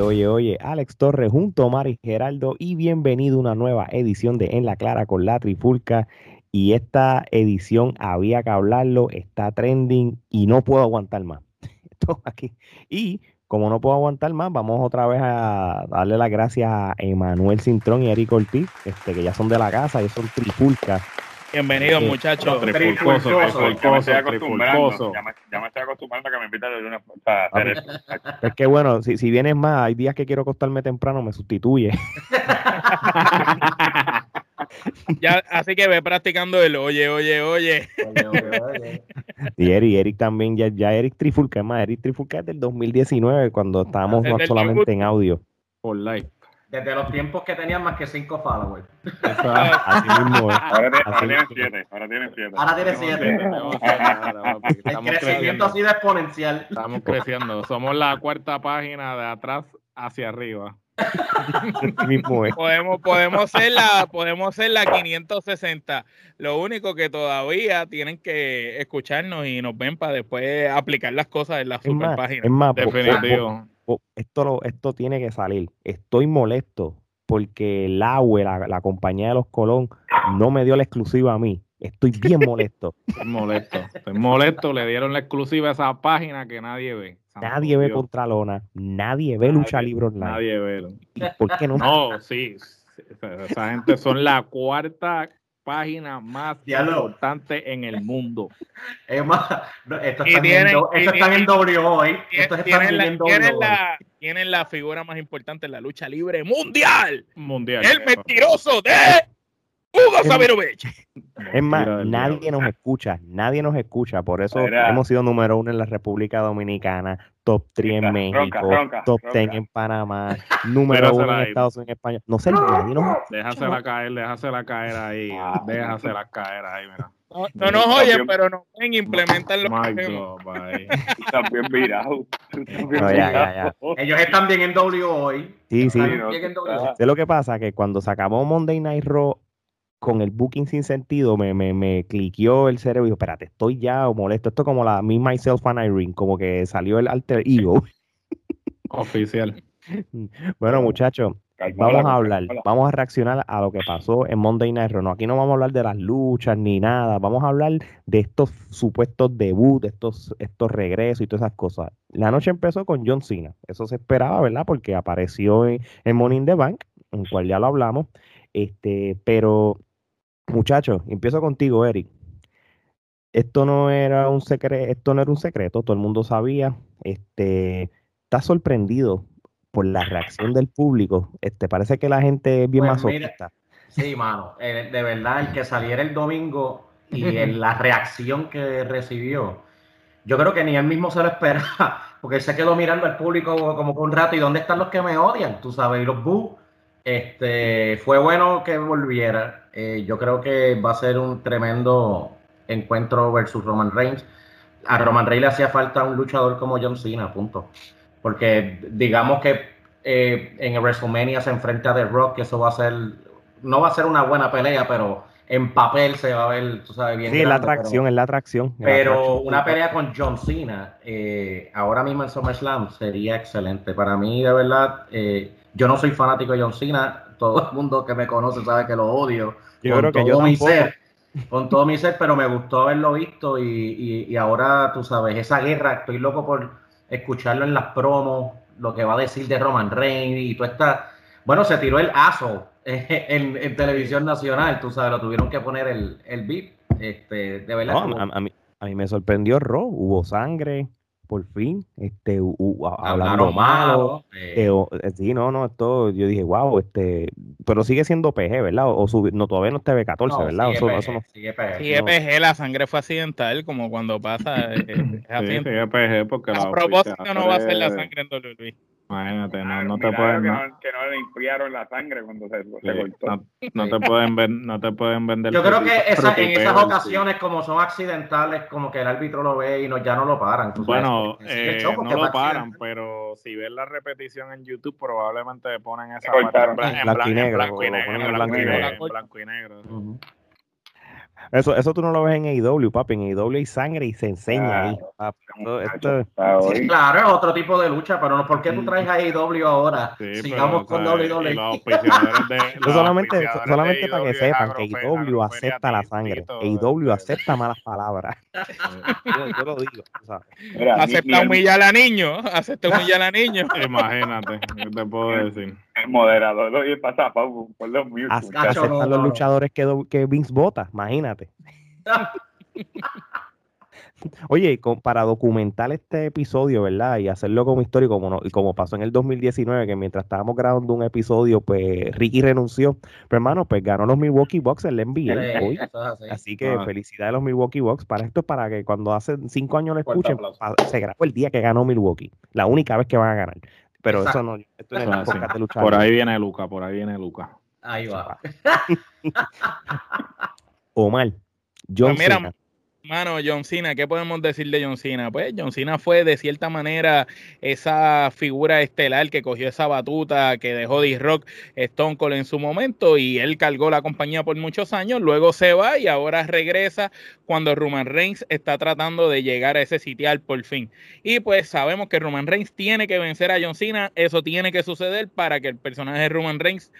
Oye, oye, Alex Torres junto a Mari Geraldo y bienvenido a una nueva edición de En la Clara con la Trifulca. Y esta edición había que hablarlo, está trending y no puedo aguantar más. Esto aquí. Y como no puedo aguantar más, vamos otra vez a darle las gracias a Emanuel Cintrón y Eric Ortiz, este, que ya son de la casa, ellos son Trifulca. Bienvenidos, muchachos. Trifulcoso, Ya me trifulcoso. Ya me, ya me estoy acostumbrando a que me invitan de una para hacer esto. Es que bueno, si, si vienes más, hay días que quiero acostarme temprano, me sustituye. Ya, así que ve practicando el oye, oye, oye. Y Eric, Eric también, ya, ya Eric Trifulca, es más, Eric Trifulca es del 2019, cuando estábamos Desde el solamente en audio. Por life. Desde los tiempos que tenían más que cinco followers. Así mismo. Ahora, tienen siete. Ahora tienen siete. Ahora tiene siete. El Estamos crecimiento creciendo. así de exponencial. Estamos creciendo. Somos la cuarta página de atrás hacia arriba. Así mismo es. Podemos, podemos ser la, podemos ser la 560. Lo único que todavía tienen que escucharnos y nos ven para después aplicar las cosas en la Es super más, página. es más, Definitivo. Esto, lo- esto tiene que salir. Estoy molesto porque el AUE, la, la compañía de los Colón, no me dio la exclusiva a mí. Estoy bien molesto. Estoy molesto. Estoy molesto. Le dieron la exclusiva a esa página que nadie ve. Nadie ve. Contralona, nadie ve Nadie, Lucha Libre Online. Nadie ve. ¿Por qué no? No, sí. Esa gente son la cuarta página más Diablo. importante en el mundo. Es más, esto Y están, tienen- en, do- y esto W hoy. Estos están Tienen la, tienen, la, tienen la figura más importante en la lucha libre mundial. Mundial. El mentiroso de Hugo Sabinovich. Es más, nadie nos escucha, nadie nos escucha. Por eso hemos sido número uno en la República Dominicana, top 3 en México, ronca, top ronca. 10 en Panamá, número Mírasela uno en ahí. Estados Unidos, España. No sé, nadie nos Déjasela caer, déjasela caer ahí. Ah. Déjasela caer ahí, mira. No, no nos oyen, pero nos ven, implementan lo que estás bien virado. Tú estás bien No, ya, ya, virado. Ellos están bien en W hoy. Sí, sí. Están no, en Sé lo que pasa, que cuando se acabó Monday Night Raw con el booking sin sentido, me, me, me cliqueó el cerebro y dijo, espérate, estoy ya molesto. Esto es como la Me, Myself and Irene, como que salió el alter ego. Oficial. Bueno, muchachos, Vamos a hablar, vamos a reaccionar a lo que pasó en Monday Night Raw. No, aquí no vamos a hablar de las luchas ni nada, vamos a hablar de estos supuestos debuts, estos, estos regresos y todas esas cosas. La noche empezó con John Cena, eso se esperaba, ¿verdad? Porque apareció en, en Money in the Bank, en cual ya lo hablamos. Este, pero, muchachos, empiezo contigo, Eric. Esto no era un secreto, esto no era un secreto, todo el mundo sabía. Este, ¿estás sorprendido por la reacción del público. Este, parece que la gente es bien Pues masoquista. Sí, mano. eh, de verdad, el que saliera el domingo y el- la reacción que recibió, yo creo que ni él mismo se lo esperaba, porque él se quedó mirando al público como por un rato, ¿y dónde están los que me odian? Tú sabes, y los bu. Este, fue bueno que volviera. Eh, yo creo que va a ser un tremendo encuentro versus Roman Reigns. A Roman Reigns le hacía falta un luchador como John Cena, punto. Porque digamos que eh, en WrestleMania se enfrenta a The Rock, que eso va a ser, no va a ser una buena pelea, pero en papel se va a ver, tú sabes, bien. Sí, la grande, pero- atracción, es la atracción. es la pero atracción. una pelea con John Cena, eh, ahora mismo en SummerSlam, sería excelente. Para mí, de verdad, eh, yo no soy fanático de John Cena. Todo el mundo que me conoce sabe que lo odio. Yo con creo que todo yo mi tampoco. ser. Con todo mi ser, pero me gustó haberlo visto y, y- y ahora, tú sabes, esa guerra, estoy loco por escucharlo en las promos, lo que va a decir de Roman Reigns y tú estás... Bueno, se tiró el aso en, en televisión nacional, tú sabes, lo tuvieron que poner el, el beat. Este, de verdad. No, a mí, a mí me sorprendió Raw, hubo sangre, por fin, este, hu- a- hablando hablaron malo. eh, eh, o- eh, sí, no, no, esto, yo dije, wow, este, pero sigue siendo PG, ¿verdad? O, o subi- no, todavía no está B14, no, ¿verdad? sigue Eso, PG, eso no- sigue PG. La sangre fue accidental, como cuando pasa. eh, es Sí, accidental. PG, porque a la propósito, no va a ser la sangre en WWE. Imagínate, no, no te pueden, que no, no, que no le enfriaron la sangre cuando se, se sí, cortó. no, no te pueden ven- no te pueden vender. Yo creo que esa- en esas sí. ocasiones, como son accidentales, como que el árbitro lo ve y no, ya no lo paran. Bueno, eh, no lo paran, pero si ves la repetición en YouTube, probablemente ponen esa en, Blanco blan- y negro, blanco y lo negro, ponen en en blanco y blanco y negro, negro. en blanco y negro. Ujú. Eso, eso tú no lo ves en AEW, papi. En AEW hay sangre y se enseña ahí. Esto- esto- Sí, claro, es otro tipo de lucha, pero no, ¿por qué tú traes a AEW ahora? Sí, Sigamos pero, con o sea, WWE. los auspiciadores de- Eso los solamente, solamente de para que es sepan que AEW agroferia acepta la sangre. AEW acepta malas palabras. Yo, yo lo digo. sabes. Mira, Acepta humillar a niños, acepta humillar a niños. Imagínate, ¿qué te puedo decir? El moderador pasa por los míos. No, los no, luchadores que, do- que Vince vota, imagínate. Oye, y con- para documentar este episodio, ¿verdad? Y hacerlo como historia, como, no- y como pasó en el 2019, que mientras estábamos grabando un episodio, pues Ricky renunció. Pero hermano, pues ganó los Milwaukee Bucks el NBA hoy. Es así. Así que Ah. felicidades a los Milwaukee Bucks. Para esto, para que cuando hace cinco años lo escuchen, se grabó el día que ganó Milwaukee. La única vez que van a ganar. Pero Exacto. eso no, esto no es Eso es de lucha Por ahí viene Luca, por ahí viene Luca. Ahí va. Omar, John Pues mira, Cena. Mano, John Cena, ¿qué podemos decir de John Cena? Pues John Cena fue de cierta manera esa figura estelar que cogió esa batuta que dejó D-Rock Stone Cold en su momento y él cargó la compañía por muchos años, luego se va y ahora regresa cuando Roman Reigns está tratando de llegar a ese sitial por fin. Y pues sabemos que Roman Reigns tiene que vencer a John Cena, eso tiene que suceder para que el personaje de Roman Reigns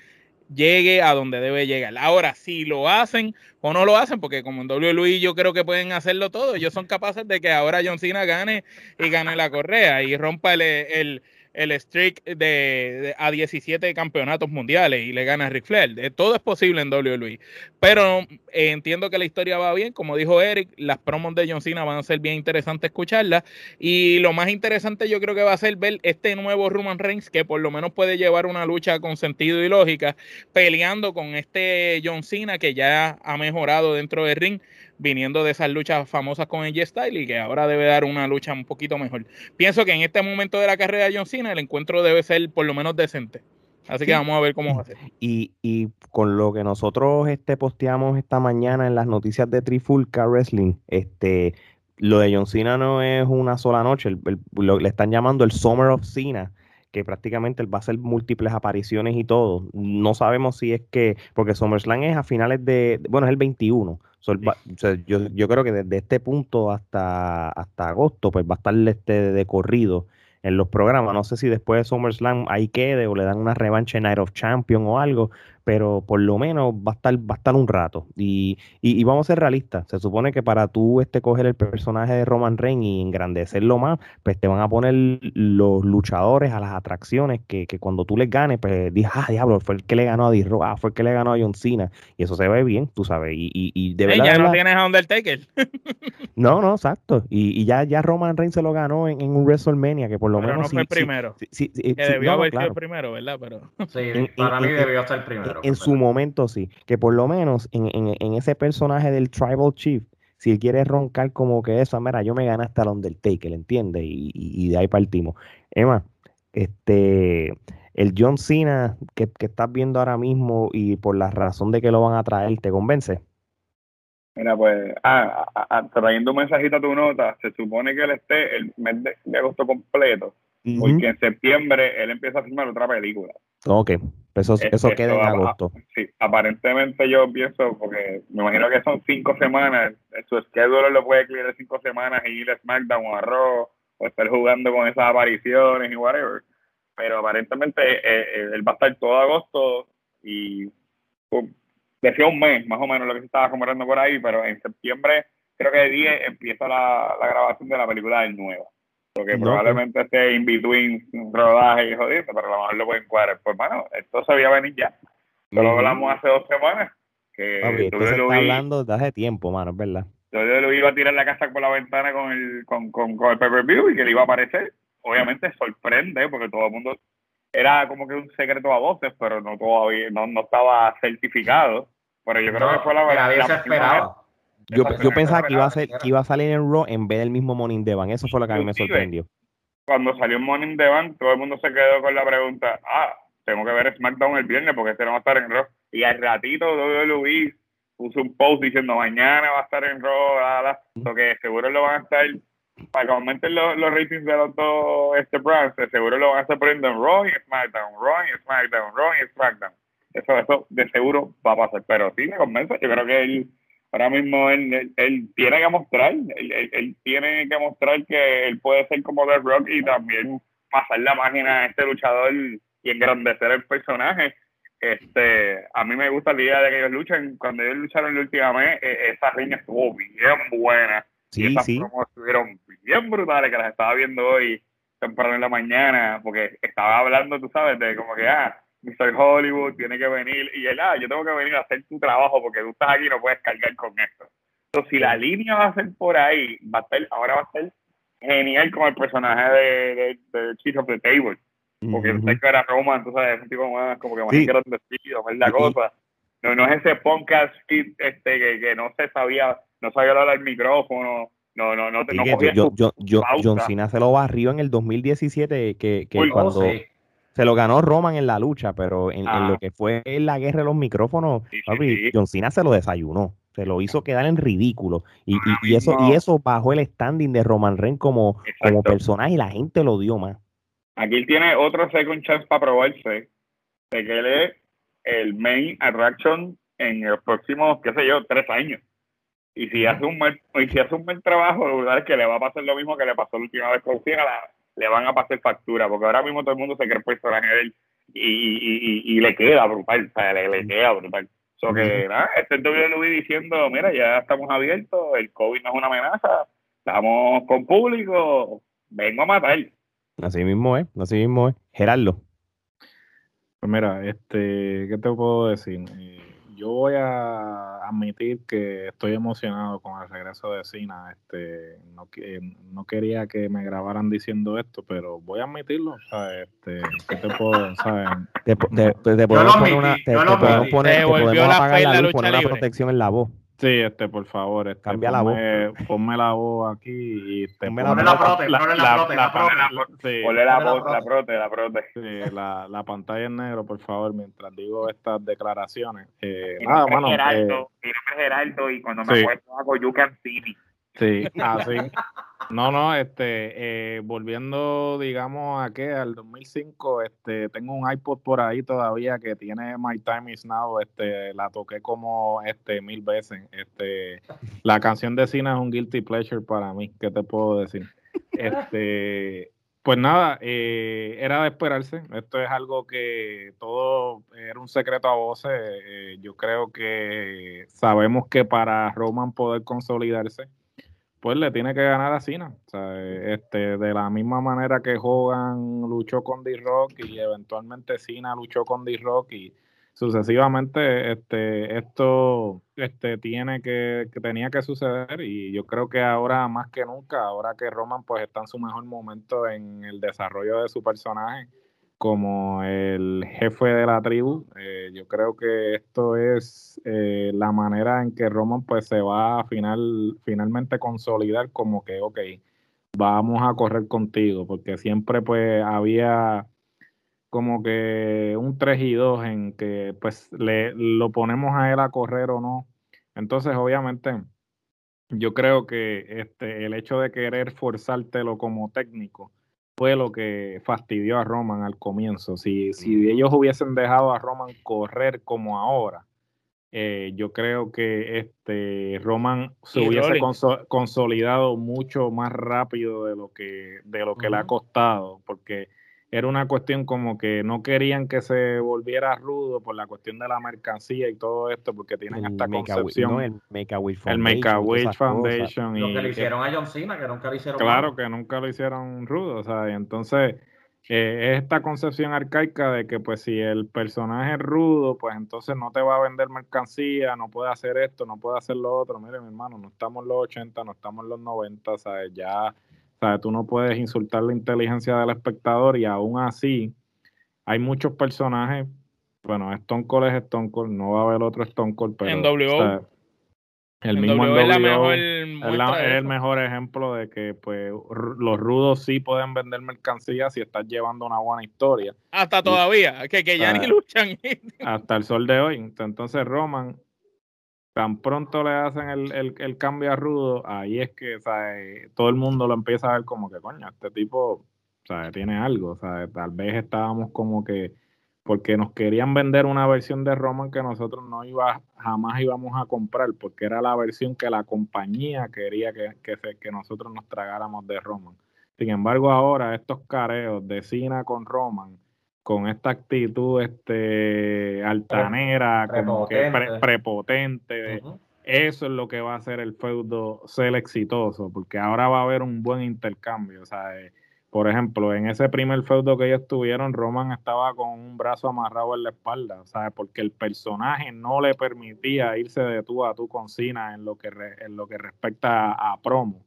llegue a donde debe llegar. Ahora, si lo hacen o no lo hacen, porque como en WWE yo creo que pueden hacerlo todo, ellos son capaces de que ahora John Cena gane y gane la correa y rompa el, el, el streak de, de- a 17 campeonatos mundiales y le gana a Ric Flair. Eh, Todo es posible en WWE. Pero eh, entiendo que la historia va bien, como dijo Eric, las promos de John Cena van a ser bien interesantes escucharlas y lo más interesante yo creo que va a ser ver este nuevo Roman Reigns que por lo menos puede llevar una lucha con sentido y lógica peleando con este John Cena que ya ha mejorado dentro del ring, viniendo de esas luchas famosas con AJ Style y que ahora debe dar una lucha un poquito mejor. Pienso que en este momento de la carrera de John Cena el encuentro debe ser por lo menos decente. Así que vamos a ver cómo va a ser. Y, y con lo que nosotros este, posteamos esta mañana en las noticias de Trifulca Wrestling, este, lo de John Cena no es una sola noche, el- el- lo- le están llamando el Summer of Cena, que prácticamente él va a hacer múltiples apariciones y todo. No sabemos si es que, porque SummerSlam es a finales de, bueno, es el 21. So, él va- o sea, yo, yo creo que desde este punto hasta, hasta agosto, pues va a estar este de corrido en los programas. No sé si después de SummerSlam ahí quede o le dan una revancha en Night of Champion o algo, pero por lo menos va a estar, va a estar un rato. Y, y, y vamos a ser realistas. Se supone que para tú este, coger el personaje de Roman Reigns y engrandecerlo más, pues te van a poner los luchadores a las atracciones que, que cuando tú les ganes, pues dices, ah, diablo, fue el que le ganó a D-Rock, ah, fue el que le ganó a John Cena. Y eso se ve bien, tú sabes. Y, y, y de verdad, ya no tienes a Undertaker. no, no, exacto. Y, y ya, ya Roman Reigns se lo ganó en, en un WrestleMania, que por lo Pero menos no sí- fue el primero. sí- sí- sí- Que debió no, haber sido el primero, ¿verdad? Pero Sí, para mí debió ser primero. En su momento sí, que por lo menos en, en- en ese personaje del Tribal Chief, si él quiere roncar como que eso, mira, yo me gané hasta el Undertaker, ¿entiendes? Y, y- y de ahí partimos. Emma, este, el John Cena que, que estás viendo ahora mismo y por la razón de que lo van a traer, ¿te convence? Mira, pues, ah, ah, ah, trayendo un mensajito a tu nota, se supone que él esté el mes de, de agosto completo, porque en septiembre él empieza a filmar otra película. Ok, eso, Eh, eso queda en a- agosto. Sí, aparentemente yo pienso, porque me imagino que son cinco semanas, eh, su schedule lo puede clear cinco semanas y ir a SmackDown o a Raw, o estar jugando con esas apariciones y whatever. Pero aparentemente eh, él va a estar todo agosto y decía un mes, más o menos lo que se estaba acomodando por ahí, pero en septiembre, creo que 10 empieza la, la grabación de la película del nuevo. Porque Ok. probablemente esté in between rodaje y jodido, pero a lo mejor lo pueden cuadrar. Pues, bueno, esto se veía venir ya. Lo hablamos hace dos semanas. Que Papi, esto se está hablando desde hace tiempo, mano, es verdad. WWE iba a tirar la casa por la ventana con el, con, con, con el pay-per-view y que le iba a aparecer. Obviamente sorprende porque todo el mundo era como que un secreto a voces, pero no todavía no, no estaba certificado. Pero yo creo No, que fue la que nadie la se esperaba. Yo, yo pensaba que iba a ser, que iba a salir en Raw en vez del mismo Morning Devan. Eso fue lo que a mí me sorprendió. cuando salió Morning Bank, todo el mundo se quedó con la pregunta, ah, tengo que ver SmackDown el viernes porque este no va a estar en Raw. Y al ratito WWE puso un post diciendo mañana va a estar en Raw, bla, que seguro lo van a estar, para que aumenten los, los ratings de los dos este brands, de seguro lo van a estar poniendo en Raw y SmackDown, Raw y SmackDown, Raw y SmackDown. Eso, eso de seguro va a pasar, pero sí me convence, yo creo que él ahora mismo él, él, tiene que mostrar, él, él- él tiene que mostrar que él puede ser como The Rock y también pasar la página a este luchador y engrandecer el personaje. Este, a mí me gusta la idea de que ellos luchen. Cuando ellos lucharon la última vez, eh, esa riña estuvo bien buena. y Sí, esas sí. promos estuvieron bien brutales que las estaba viendo hoy temprano en la mañana, porque estaba hablando, tú sabes, de como que, ah, Mr. Hollywood tiene que venir, y él, ah, yo tengo que venir a hacer tu trabajo porque tú estás aquí y no puedes cargar con esto. Entonces, si la línea va a ser por ahí, va a ser, ahora va a ser genial con el personaje de, de, de Chief of the Table, porque sé que era Roman, tú sabes, es un tipo más, como que más Sí. más la cosa. No, no es ese podcast kid, este, que, que no se sabía, no sabía hablar al micrófono, no, no, no, no cogía yo-. John Cena se lo barrió en el 2017, que, que Uy, oh, cuando sí. Se lo ganó Roman en la lucha, pero en, en Ah. lo que fue la guerra de los micrófonos, Sí, sí, papi, sí. John Cena se lo desayunó, se lo hizo quedar en ridículo. Y, y eso, y eso bajó el standing de Roman Reigns como, como personaje y la gente lo dio más. Aquí él tiene otro second chance para probarse de que él es el main attraction en los próximos, qué sé yo, tres años. Y si hace un mal, y si hace un buen trabajo, la verdad es que le va a pasar lo mismo que le pasó la última vez con Cena, la- le van a pasar factura, porque ahora mismo todo el mundo se cree el personaje de él y, y, y, y le queda brutal, o sea, le, le queda brutal. So que nada, este es WWE diciendo, mira, ya estamos abiertos, el COVID no es una amenaza, estamos con público, vengo a matar. Así mismo es, así mismo es. Gerardo. Pues mira, este, ¿qué te puedo decir? Eh, yo voy a admitir que estoy emocionado con el regreso de Cena. Este, no, que- no quería que me grabaran diciendo esto, pero voy a admitirlo. O sea, este, ¿qué te puedo, sabes? Te, te- te- podemos poner una, te, podemos te podemos apagar la luz, poner una protección en la voz. Sí, este, por favor, este, Cambia la ponme, ponme la voz aquí y te Ponme la- Ponle la prote, ponle la prote, la prote. sí, Ponle la, Ponle la la prote. la prote. sí, la, la pantalla en negro, por favor, mientras digo estas declaraciones. Eh, Mi nada, nombre es mano. eh, Geraldo, mi nombre es Geraldo y cuando me sí. hago You Can See Me. Sí, así. No, no, este, eh, volviendo, digamos, a qué, al 2005, este, tengo un iPod por ahí todavía que tiene My Time Is Now, este, la toqué como, este, mil veces, este, la canción de Cena es un guilty pleasure para mí, ¿qué te puedo decir? Este, pues nada, eh, era de esperarse, esto es algo que todo era un secreto a voces, eh, yo creo que sabemos que para Roman poder consolidarse, pues le tiene que ganar a Cena. O sea, este, de la misma manera que Hogan luchó con D-Rock y eventualmente Cena luchó con D-Rock y sucesivamente este, esto este, tiene que, que tenía que suceder y yo creo que ahora más que nunca, ahora que Roman pues está en su mejor momento en el desarrollo de su personaje como el jefe de la tribu, eh, yo creo que esto es eh, la manera en que Roman pues se va a final, finalmente consolidar como que, ok, vamos a correr contigo, porque siempre pues había como que un 3 y 2 en que pues le lo ponemos a él a correr o no. Entonces, obviamente, yo creo que este el hecho de querer forzártelo como técnico fue lo que fastidió a Roman al comienzo. Si, si ellos hubiesen dejado a Roman correr como ahora, eh, yo creo que este Roman se hubiese conso- consolidado mucho más rápido de lo que, de lo que le ha costado, porque era una cuestión como que no querían que se volviera rudo por la cuestión de la mercancía y todo esto, porque tienen El esta concepción, no, el Make a Wish el Foundation. Make a y. Lo que le que- hicieron a John Cena, que nunca le hicieron Claro mal. que nunca lo hicieron rudo, o sea, y entonces eh, es esta concepción arcaica de que pues si el personaje es rudo, pues entonces no te va a vender mercancía, no puede hacer esto, no puede hacer lo otro. Mire, mi hermano, no estamos en los 80, no estamos en los 90, ¿sabes? Ya, ¿sabes? Tú no puedes insultar la inteligencia del espectador y aún así hay muchos personajes, bueno, Stone Cold es Stone Cold, no va a haber otro Stone Cold, pero... En WO. o sea, el En mismo en es mejor la- el mejor ejemplo de que pues los rudos sí pueden vender mercancías si estás llevando una buena historia Hasta todavía, que, que ya ni luchan. hasta el sol de hoy. Entonces Roman, tan pronto le hacen el, el- el cambio a rudo, ahí es que todo el mundo lo empieza a ver como que coño, este tipo sea, tiene algo. Sea, tal vez estábamos como que porque nos querían vender una versión de Roman que nosotros no iba, jamás íbamos a comprar, porque era la versión que la compañía quería que, que, que nosotros nos tragáramos de Roman. Sin embargo, ahora estos careos de Cena con Roman, con esta actitud este altanera, como que prepotente, eso es lo que va a hacer el feudo ser exitoso, porque ahora va a haber un buen intercambio. O sea, eh, por ejemplo, en ese primer feudo que ellos tuvieron, Roman estaba con un brazo amarrado en la espalda, ¿sabes? Porque el personaje no le permitía irse de tú a tú con Cena en lo que, en lo que respecta a, promo.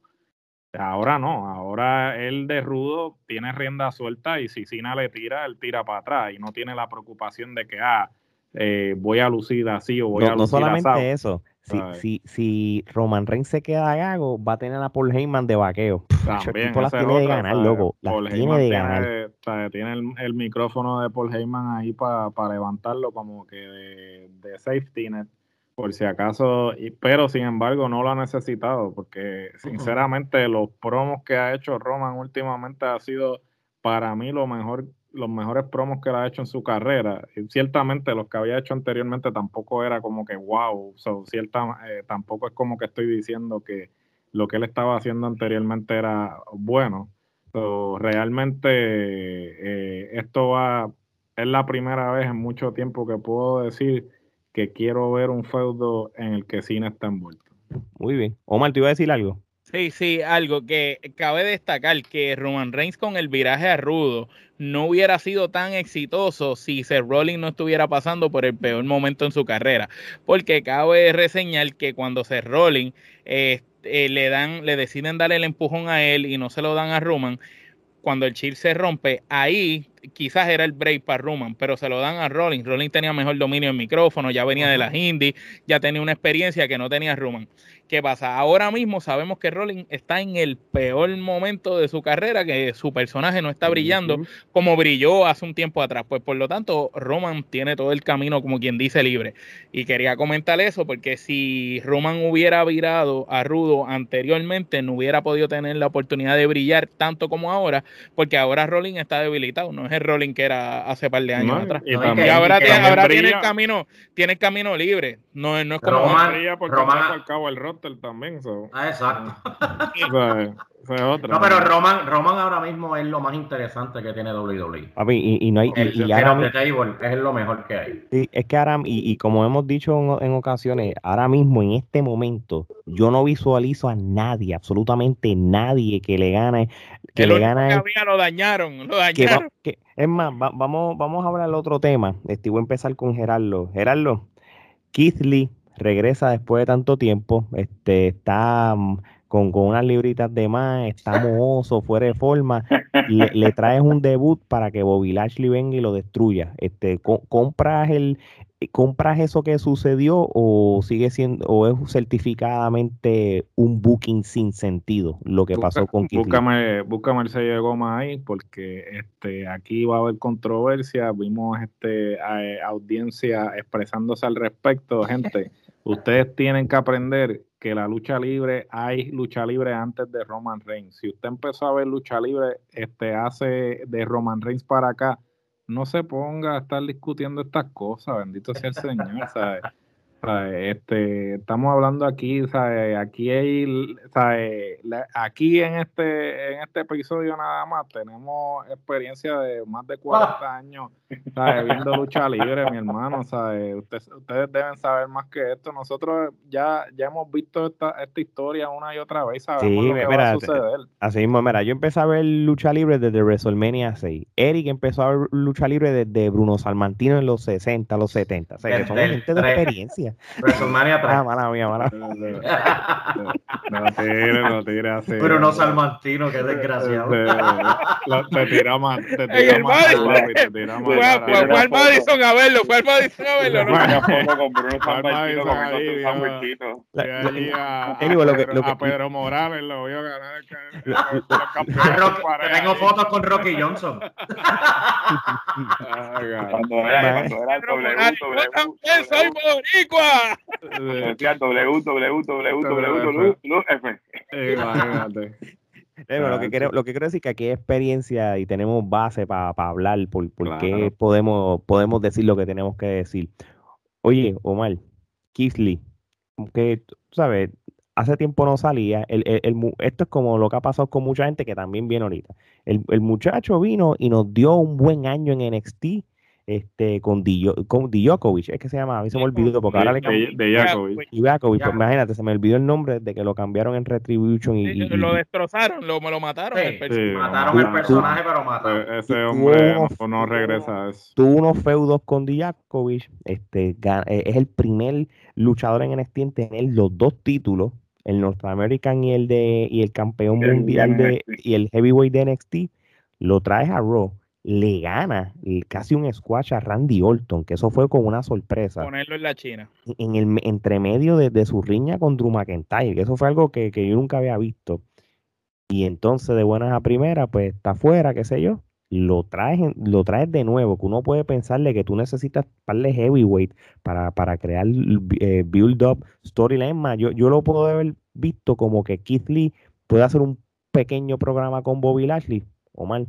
Ahora no, ahora él de rudo tiene rienda suelta y si Cena le tira, él tira para atrás y no tiene la preocupación de que, ah, eh, voy a lucir así o voy a lucir No solamente eso, si, si, si, Roman Reigns se queda gago, va a tener a Paul Heyman de vaqueo. También, las tiene de ganar, loco. Las tiene de ganar. Tiene, el, micrófono de Paul Heyman ahí para levantarlo como que de, safety net, por si acaso. pero sin embargo, no lo ha necesitado, porque sinceramente los promos que ha hecho Roman últimamente ha sido para mí lo mejor los mejores promos que él ha hecho en su carrera. Y ciertamente los que había hecho anteriormente tampoco era como que wow, so, cierta, eh, tampoco es como que estoy diciendo que lo que él estaba haciendo anteriormente era bueno. So, realmente eh, esto va, es la primera vez en mucho tiempo que puedo decir que quiero ver un feudo en el que Cine está envuelto. Muy bien. Omar, ¿te iba a decir algo? Sí, sí, algo que cabe destacar que Roman Reigns con el viraje a rudo no hubiera sido tan exitoso si Seth Rollins no estuviera pasando por el peor momento en su carrera. Porque cabe reseñar que cuando Seth Rollins eh, eh, le dan, le deciden darle el empujón a él y no se lo dan a Roman, cuando el chip se rompe, ahí quizás era el break para Roman, pero se lo dan a Rollins. Rollins tenía mejor dominio en micrófono, ya venía de las indies, ya tenía una experiencia que no tenía Roman. ¿Qué pasa? Ahora mismo sabemos que Rollins está en el peor momento de su carrera, que su personaje no está brillando como brilló hace un tiempo atrás. Pues por lo tanto, Roman tiene todo el camino, como quien dice, libre. Y quería comentar eso porque si Roman hubiera virado a Rudo anteriormente, no hubiera podido tener la oportunidad de brillar tanto como ahora, porque ahora Rollins está debilitado, no es el Rollins que era hace par de años atrás. Y, ahora, tiene, el camino, tiene el camino libre. No, no es como Roman, porque Roman, al cabo el también. Ah, exacto. No, pero Roman, Roman ahora mismo es lo más interesante que tiene WWE. y, y, no hay. El, y, ahora es lo mejor que hay. Sí, es que ahora, y, como hemos dicho en, ocasiones, ahora mismo, en este momento, yo no visualizo a nadie, absolutamente nadie que le gane. Que le gane. lo dañaron, lo dañaron. es más, vamos, vamos a hablar del otro tema. Este, voy a empezar con Gerardo. Gerardo, Keith Lee regresa después de tanto tiempo, este, está mm, con, unas libritas de más, está mohoso, fuera de forma, le, le, traes un debut para que Bobby Lashley venga y lo destruya. Este, compras el, compras eso que sucedió o sigue siendo o es certificadamente un booking sin sentido lo que pasó con Keith búscame, búscame el sello de goma ahí porque este aquí va a haber controversia vimos este audiencia expresándose al respecto gente Ustedes tienen que aprender que la lucha libre, hay lucha libre antes de Roman Reigns. Si usted empezó a ver lucha libre este, hace de Roman Reigns para acá, no se ponga a estar discutiendo estas cosas, bendito sea el Señor. ¿sabes? Este, estamos hablando aquí, aquí hay, aquí en este, en este episodio nada más tenemos experiencia de más de 40 años viendo lucha libre, mi hermano. ustedes deben saber más que esto. Nosotros ya, ya hemos visto esta, esta historia una y otra vez. Sabemos lo que va a suceder. Así mismo, mira, yo empecé a ver lucha libre desde WrestleMania 6. Eric empezó a ver lucha libre desde Bruno Salmantino en los 60, los 70. O sea, que son gente de experiencia. WrestleMania 3. Ah, mala mía, mala. No tires, no tires así. Pero no Salmantino, qué desgraciado. Te tira más, te tira más, te tira más. Fue al Madison a verlo, fue al Madison a verlo, ¿no? con Bruno Salmantino A Pedro Morales lo vio ganar Tengo fotos con Rocky Johnson. Cuando era, cuando era el soy boricua lo, que quiero, lo que quiero decir es que aquí hay experiencia y tenemos base para hablar por, por qué Claro. podemos, podemos decir lo que tenemos que decir. Oye, Omar, Keith Lee, que tú sabes, hace tiempo no salía. El, el- el esto es como lo que ha pasado con mucha gente que también viene ahorita. El, el muchacho vino y nos dio un buen año en NXT este, con, Dio, con Djokovic, es que se llama, a mí se me olvidó porque ahora le De, cambié. de Jakovic. pues, pues, Jakovic. imagínate, se me olvidó el nombre de que lo cambiaron en Retribution y, lo destrozaron, lo, me lo mataron. Sí, el personaje. Sí, Mataron no, el no, personaje, pero mataron. Eh, Ese hombre no, unos- no regresa a eso. tuvo unos feudos con Dijakovic. Este, eh, es el primer luchador en NXT en tener los dos títulos, el North American y el de y el campeón El mundial de y el heavyweight de NXT. Lo traes a Raw, le gana casi un squash a Randy Orton, que eso fue como una sorpresa. Ponerlo en la China. En el me- entre medio de, de su riña con Drew McIntyre, que eso fue algo que, que yo nunca había visto. Y entonces de buenas a primeras, pues está afuera, qué sé yo. Lo traes, lo traes de nuevo, que uno puede pensarle que tú necesitas darle heavyweight para, para crear eh, build-up, storyline más. Yo, yo lo puedo haber visto como que Keith Lee puede hacer un pequeño programa con Bobby Lashley. O mal,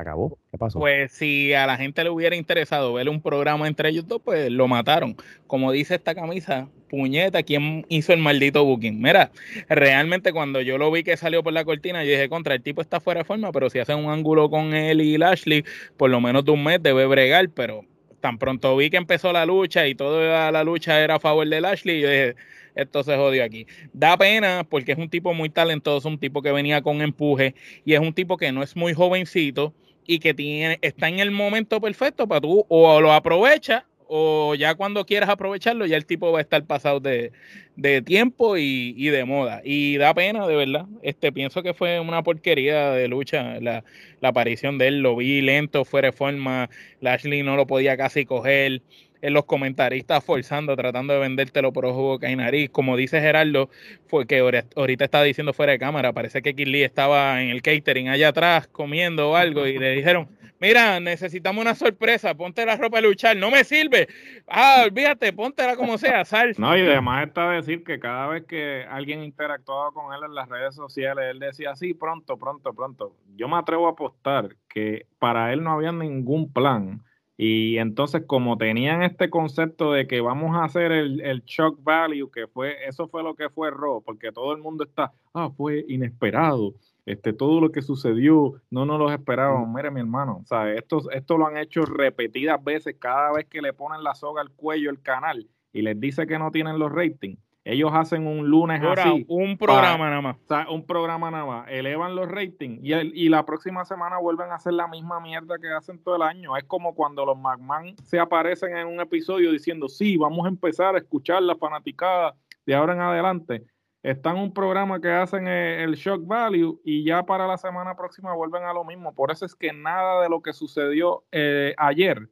acabó. ¿Qué pasó? Pues si a la gente le hubiera interesado ver un programa entre ellos dos, pues lo mataron. Como dice esta camisa, puñeta, ¿quién hizo el maldito booking? Mira, realmente cuando yo lo vi que salió por la cortina, yo dije, contra, el tipo está fuera de forma, pero si hacen un ángulo con él y Lashley, por lo menos de un mes debe bregar, pero tan pronto vi que empezó la lucha y toda la lucha era a favor de Lashley, yo dije, esto se jodió aquí. Da pena porque es un tipo muy talentoso, un tipo que venía con empuje y es un tipo que no es muy jovencito y que tiene, está en el momento perfecto para tú o lo aprovechas o ya cuando quieras aprovecharlo ya el tipo va a estar pasado de, de tiempo y, y de moda. Y da pena de verdad. Este pienso que fue una porquería de lucha la, la aparición de él lo vi lento fuera de forma Lashley no lo podía casi coger en los comentaristas forzando, tratando de vendértelo por ojo, boca y nariz. Como dice Gerardo, fue que ahorita está diciendo fuera de cámara, parece que Kirli estaba en el catering allá atrás comiendo o algo y le dijeron, mira, necesitamos una sorpresa, ponte la ropa de luchar, no me sirve. Ah, olvídate, póntela como sea, sal. No, y además está decir que cada vez que alguien interactuaba con él en las redes sociales, él decía, sí, pronto, pronto, pronto. Yo me atrevo a apostar que para él no había ningún plan. Y entonces, como tenían este concepto de que vamos a hacer el, el shock value, que fue, eso fue lo que fue Raw, porque todo el mundo está, ah, fue inesperado. Este, todo lo que sucedió, no nos lo esperábamos. Mire, mi hermano. Esto, esto lo han hecho repetidas veces cada vez que le ponen la soga al cuello el canal y les dice que no tienen los ratings. Ellos hacen un lunes Ahora, así, un programa nada más. o sea, un programa nada más, elevan los ratings y, el- y la próxima semana vuelven a hacer la misma mierda que hacen todo el año. Es como cuando los McMahon se aparecen en un episodio diciendo, sí, vamos a empezar a escuchar la fanaticada de ahora en adelante. Están en un programa que hacen eh, el shock value y ya para la semana próxima vuelven a lo mismo. Por eso es que nada de lo que sucedió eh, ayer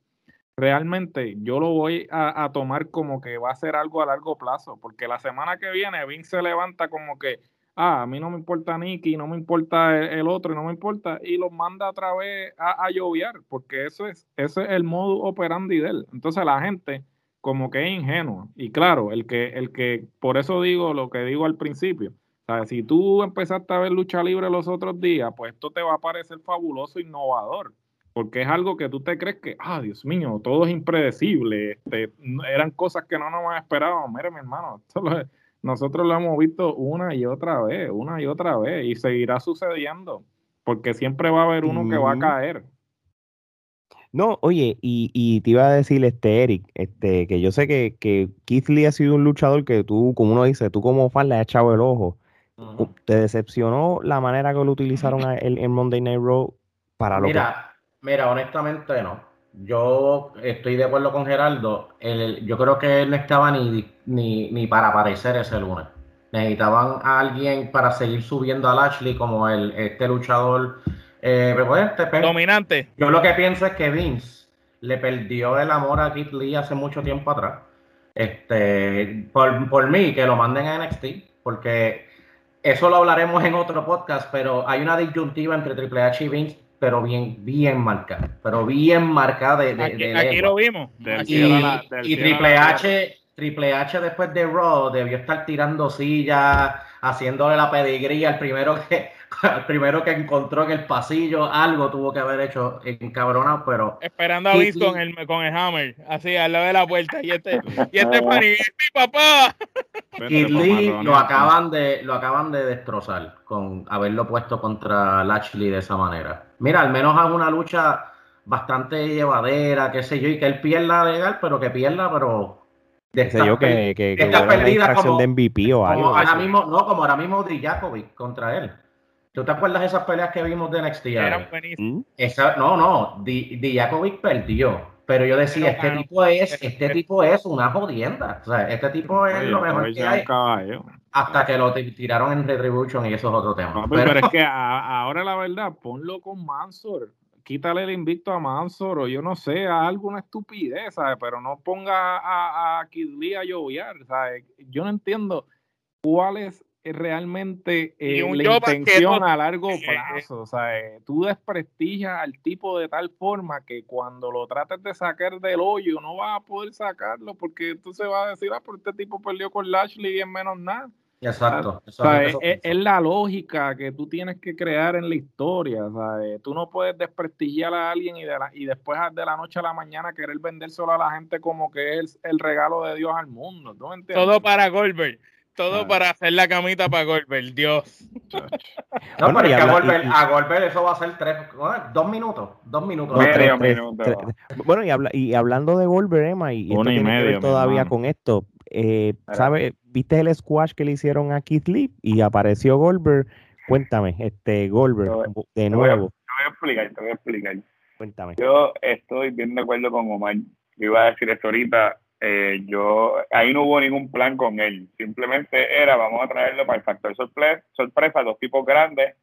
realmente yo lo voy a, tomar como que va a ser algo a largo plazo, porque la semana que viene Vince se levanta como que, ah, a mí no me importa Nicky, no me importa el, el otro, no me importa, y los manda otra vez a, a lloviar, porque eso es, ese es el modo operandi de él. Entonces la gente como que es ingenua. Y claro, el que, el que, por eso digo lo que digo al principio. O si tú empezaste a ver lucha libre los otros días, pues esto te va a parecer fabuloso, innovador porque es algo que tú te crees que, ah, Dios mío, todo es impredecible, este, eran cosas que no nos esperábamos. Mire, mi hermano, esto lo- nosotros lo hemos visto una y otra vez, una y otra vez, y seguirá sucediendo, porque siempre va a haber uno que va a caer. No, oye, y, y te iba a decir, este, Eric, este, que yo sé que, que Keith Lee ha sido un luchador que tú, como uno dice, tú como fan le has echado el ojo. ¿Te decepcionó la manera que lo utilizaron en Monday Night Raw para lo que... Mira, mira, honestamente no. Yo estoy de acuerdo con Gerardo. El- yo creo que él no estaba ni, ni, ni para aparecer ese lunes. Necesitaban a alguien para seguir subiendo a Lashley como el, este luchador. eh, pero pues, este, pues, Dominante. yo lo que pienso es que Vince le perdió el amor a Keith Lee hace mucho tiempo atrás. Este, por, por mí, que lo manden a NXT, porque eso lo hablaremos en otro podcast, pero hay una disyuntiva entre Triple H y Vince, pero bien, bien marcada, pero bien marcada de, de- Aquí, de aquí lejos. lo vimos. Del Y, la- Triple. H, Triple H después de Raw debió estar tirando sillas, haciéndole la pedigría al primero que, el primero que encontró en el pasillo, algo tuvo que haber hecho encabronado, pero. Esperando a Vince con el, con el hammer, así al lado de la puerta. Y este, y este Fanny, es mi papá. Kid Lee lo acaban, de, lo acaban de destrozar con haberlo puesto contra Lashley de esa manera. Mira, al menos hago una lucha bastante llevadera, qué sé yo, y que él pierda legal, pero que pierda, pero de yo que, que, que está perdida como, de MVP o algo. Como ahora mismo, no, como ahora mismo Dijakovic contra él. ¿Tú te acuerdas de esas peleas que vimos de NXT? Eran buenísimas. Esa, no, no, Dijakovic perdió. Pero yo decía, este tipo es, este tipo es una jodienda. O sea, este tipo es lo mejor que hay. Hasta que lo tiraron en Retribution y eso es otro tema. pero, pero, es que ahora la verdad, ponlo con Mansor quítale el invicto a Mansor o yo no sé, a alguna estupidez, ¿sabes? Pero no ponga a, a Kid Lee a lloviar, ¿sabes? Yo no entiendo cuál es realmente eh, la intención a largo plazo, o sea, tú desprestigias al tipo de tal forma que cuando lo trates de sacar del hoyo no vas a poder sacarlo porque tú se vas a decir, ah, pero este tipo perdió con Lashley y en menos nada. Exacto. es, la lógica que tú tienes que crear en la historia. ¿sabes? Tú no puedes desprestigiar a alguien y, de y después de la noche a la mañana querer vender solo a la gente como que es el regalo de Dios al mundo. Todo para Goldberg. Todo ah. para hacer la camita para Goldberg, Dios. No, pero es que a Goldberg, a Goldberg, eso va a ser tres, dos minutos, dos minutos. bueno, y, habla, y hablando de Goldberg, Emma, y, esto tiene que ver todavía con esto, eh, ¿sabes? ¿Viste el squash que le hicieron a Keith Lee? Y apareció Goldberg. Cuéntame, este Goldberg, de nuevo. Te voy a explicar, te voy a explicar. Cuéntame. Yo estoy bien de acuerdo con Omar. Yo iba a decir esto ahorita. Eh, yo ahí no hubo ningún plan con él. Simplemente era, vamos a traerlo para el factor sorpresa, sorpresa dos tipos grandes,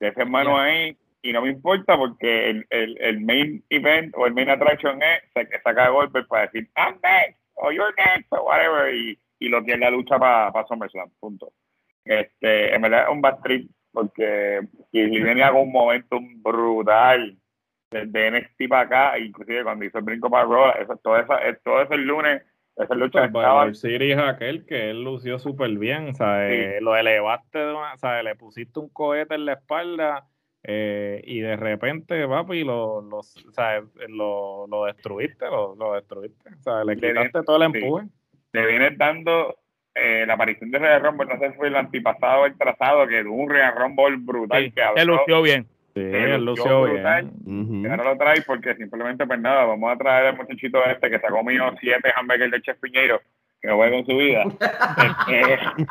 de ese hermano ahí, y no me importa porque el, el, el, main event o el main attraction es que saca Goldberg para decir, I'm next o you're next, o whatever, y, y lo tiene la lucha para pa SummerSlam, punto. Este, en verdad es un bad trip, porque Lee venía con un momento brutal desde NXT para acá, inclusive cuando hizo el brinco para Raw, eso, todo, eso, todo ese lunes, esa lucha pues, estaba... El Series aquel que él lució súper bien, ¿sabes? Lo elevaste, de una, ¿sabes? Le pusiste un cohete en la espalda eh, y de repente, papi, lo, lo, lo, lo destruiste, lo, lo destruiste. O sea, le quitaste todo el empuje. Le vienes dando eh, la aparición de Real Rumble, no sé si fue el antipasado o el trazado, que tuvo un Real Rumble brutal. que él lució bien. Sí, él lució bien. Uh ahora lo trae porque simplemente, pues nada, vamos a traer al muchachito este que se ha comido siete hamburgues de Chef Piñeiro que no con su vida.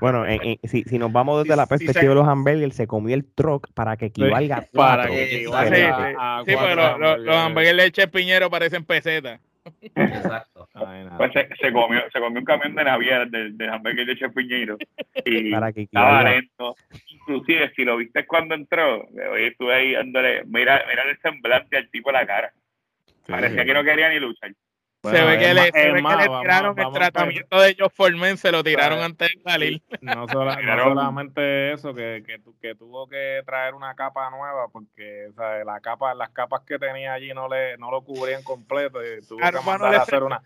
bueno, si, si, nos vamos desde la perspectiva de los hamburgers, se comió el truck para que equivalga a Para que equivalga sí, pero los, hamburgues de Chef Piñero parecen pesetas. Exacto. pues se, comió, se comió un camión de naviera de, de hamburgues de Chef Piñero y para que estaba lento. Inclusive, si lo viste cuando entró, hoy estuve ahí dándole, mira, mira el semblante al tipo de la cara. Parecía que no quería ni luchar se ve que, le, se ve que le tiraron el tratamiento de ellos Formen, se lo tiraron antes de salir. No, solamente eso, que, que, que, tuvo que traer una capa nueva porque La capa, las capas que tenía allí no le no lo cubrían completo y tuvo que mandar a hacer una.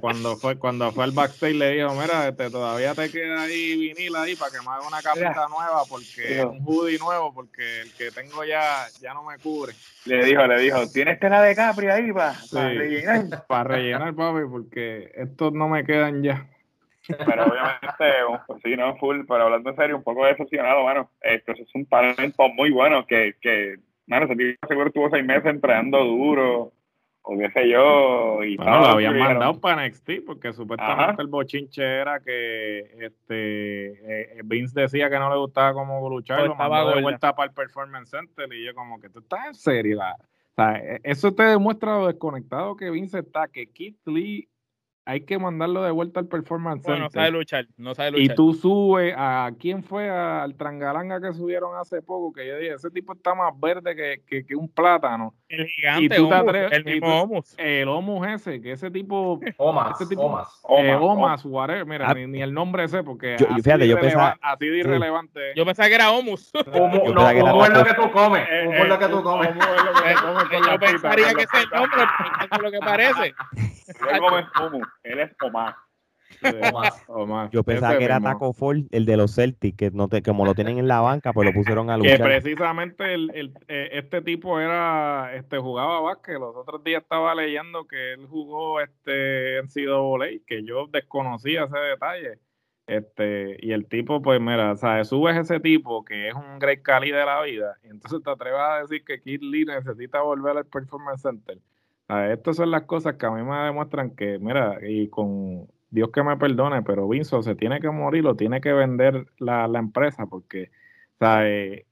Cuando fue cuando fue al backstage le dijo, mira, este, todavía te queda ahí vinil ahí para que me haga una capita nueva porque un hoodie nuevo porque el que tengo ya ya no me cubre. Le dijo, le dijo, ¿tienes tela de Capri ahí para rellenar? Para rellenar, papi, porque estos no me quedan ya. Pero obviamente, pues sí, no, full, pero hablando en serio, un poco decepcionado, bueno, esto es un talento muy bueno que, que, mano, ese seguro estuvo seis meses entrenando duro, o qué sé yo. Y bueno, lo habían mandado para NXT porque supuestamente el bochinche era que este eh, Vince decía que no le gustaba cómo luchar, pues lo mandó de vuelta para el Performance Center y yo como que tú estás en serio. o sea, e, eso te demuestra lo desconectado que Vince está, que Keith Lee hay que mandarlo de vuelta al performance. Bueno, no sabe luchar, no sabe luchar. Y tú subes a quién fue al Trangalanga que subieron hace poco, que yo dije, ese tipo está más verde que, que, un plátano. El gigante, el mismo Omus. El Omus ese, que ese tipo. Omas, ese tipo, Omas. Eh, Omas, whatever. Mira, ah, ni, el nombre ese, porque yo, así, fíjate, yo pensaba, así de irrelevante. Yo pensaba que era Omus. Omus, no, Omus es lo que tú comes. Omus es lo que tú comes. Yo pensaría que es el nombre, es lo que parece. Luego es Omus, él es Omar. O más. Yo pensaba Ese que era mismo. Taco Fall, el de los Celtics, que no te, como lo tienen en la banca, pues lo pusieron a Que luchar. precisamente el, el- eh, este tipo era, este jugaba básquet. Los otros días estaba leyendo que él jugó este en NCAA, que yo desconocía ese detalle. Este, y el tipo, pues mira, ¿sabes? Subes ese tipo que es un Great Cali de la vida, y entonces te atreves a decir que Kid Lee necesita volver al Performance Center. ¿Sabes? Estas son las cosas que a mí me demuestran que, mira, y con Dios que me perdone, pero Vinzo se tiene que morir o tiene que vender la, la empresa porque, ¿sabes?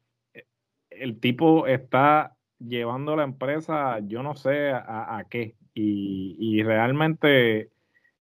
el tipo está llevando la empresa, yo no sé a, a qué. Y, y realmente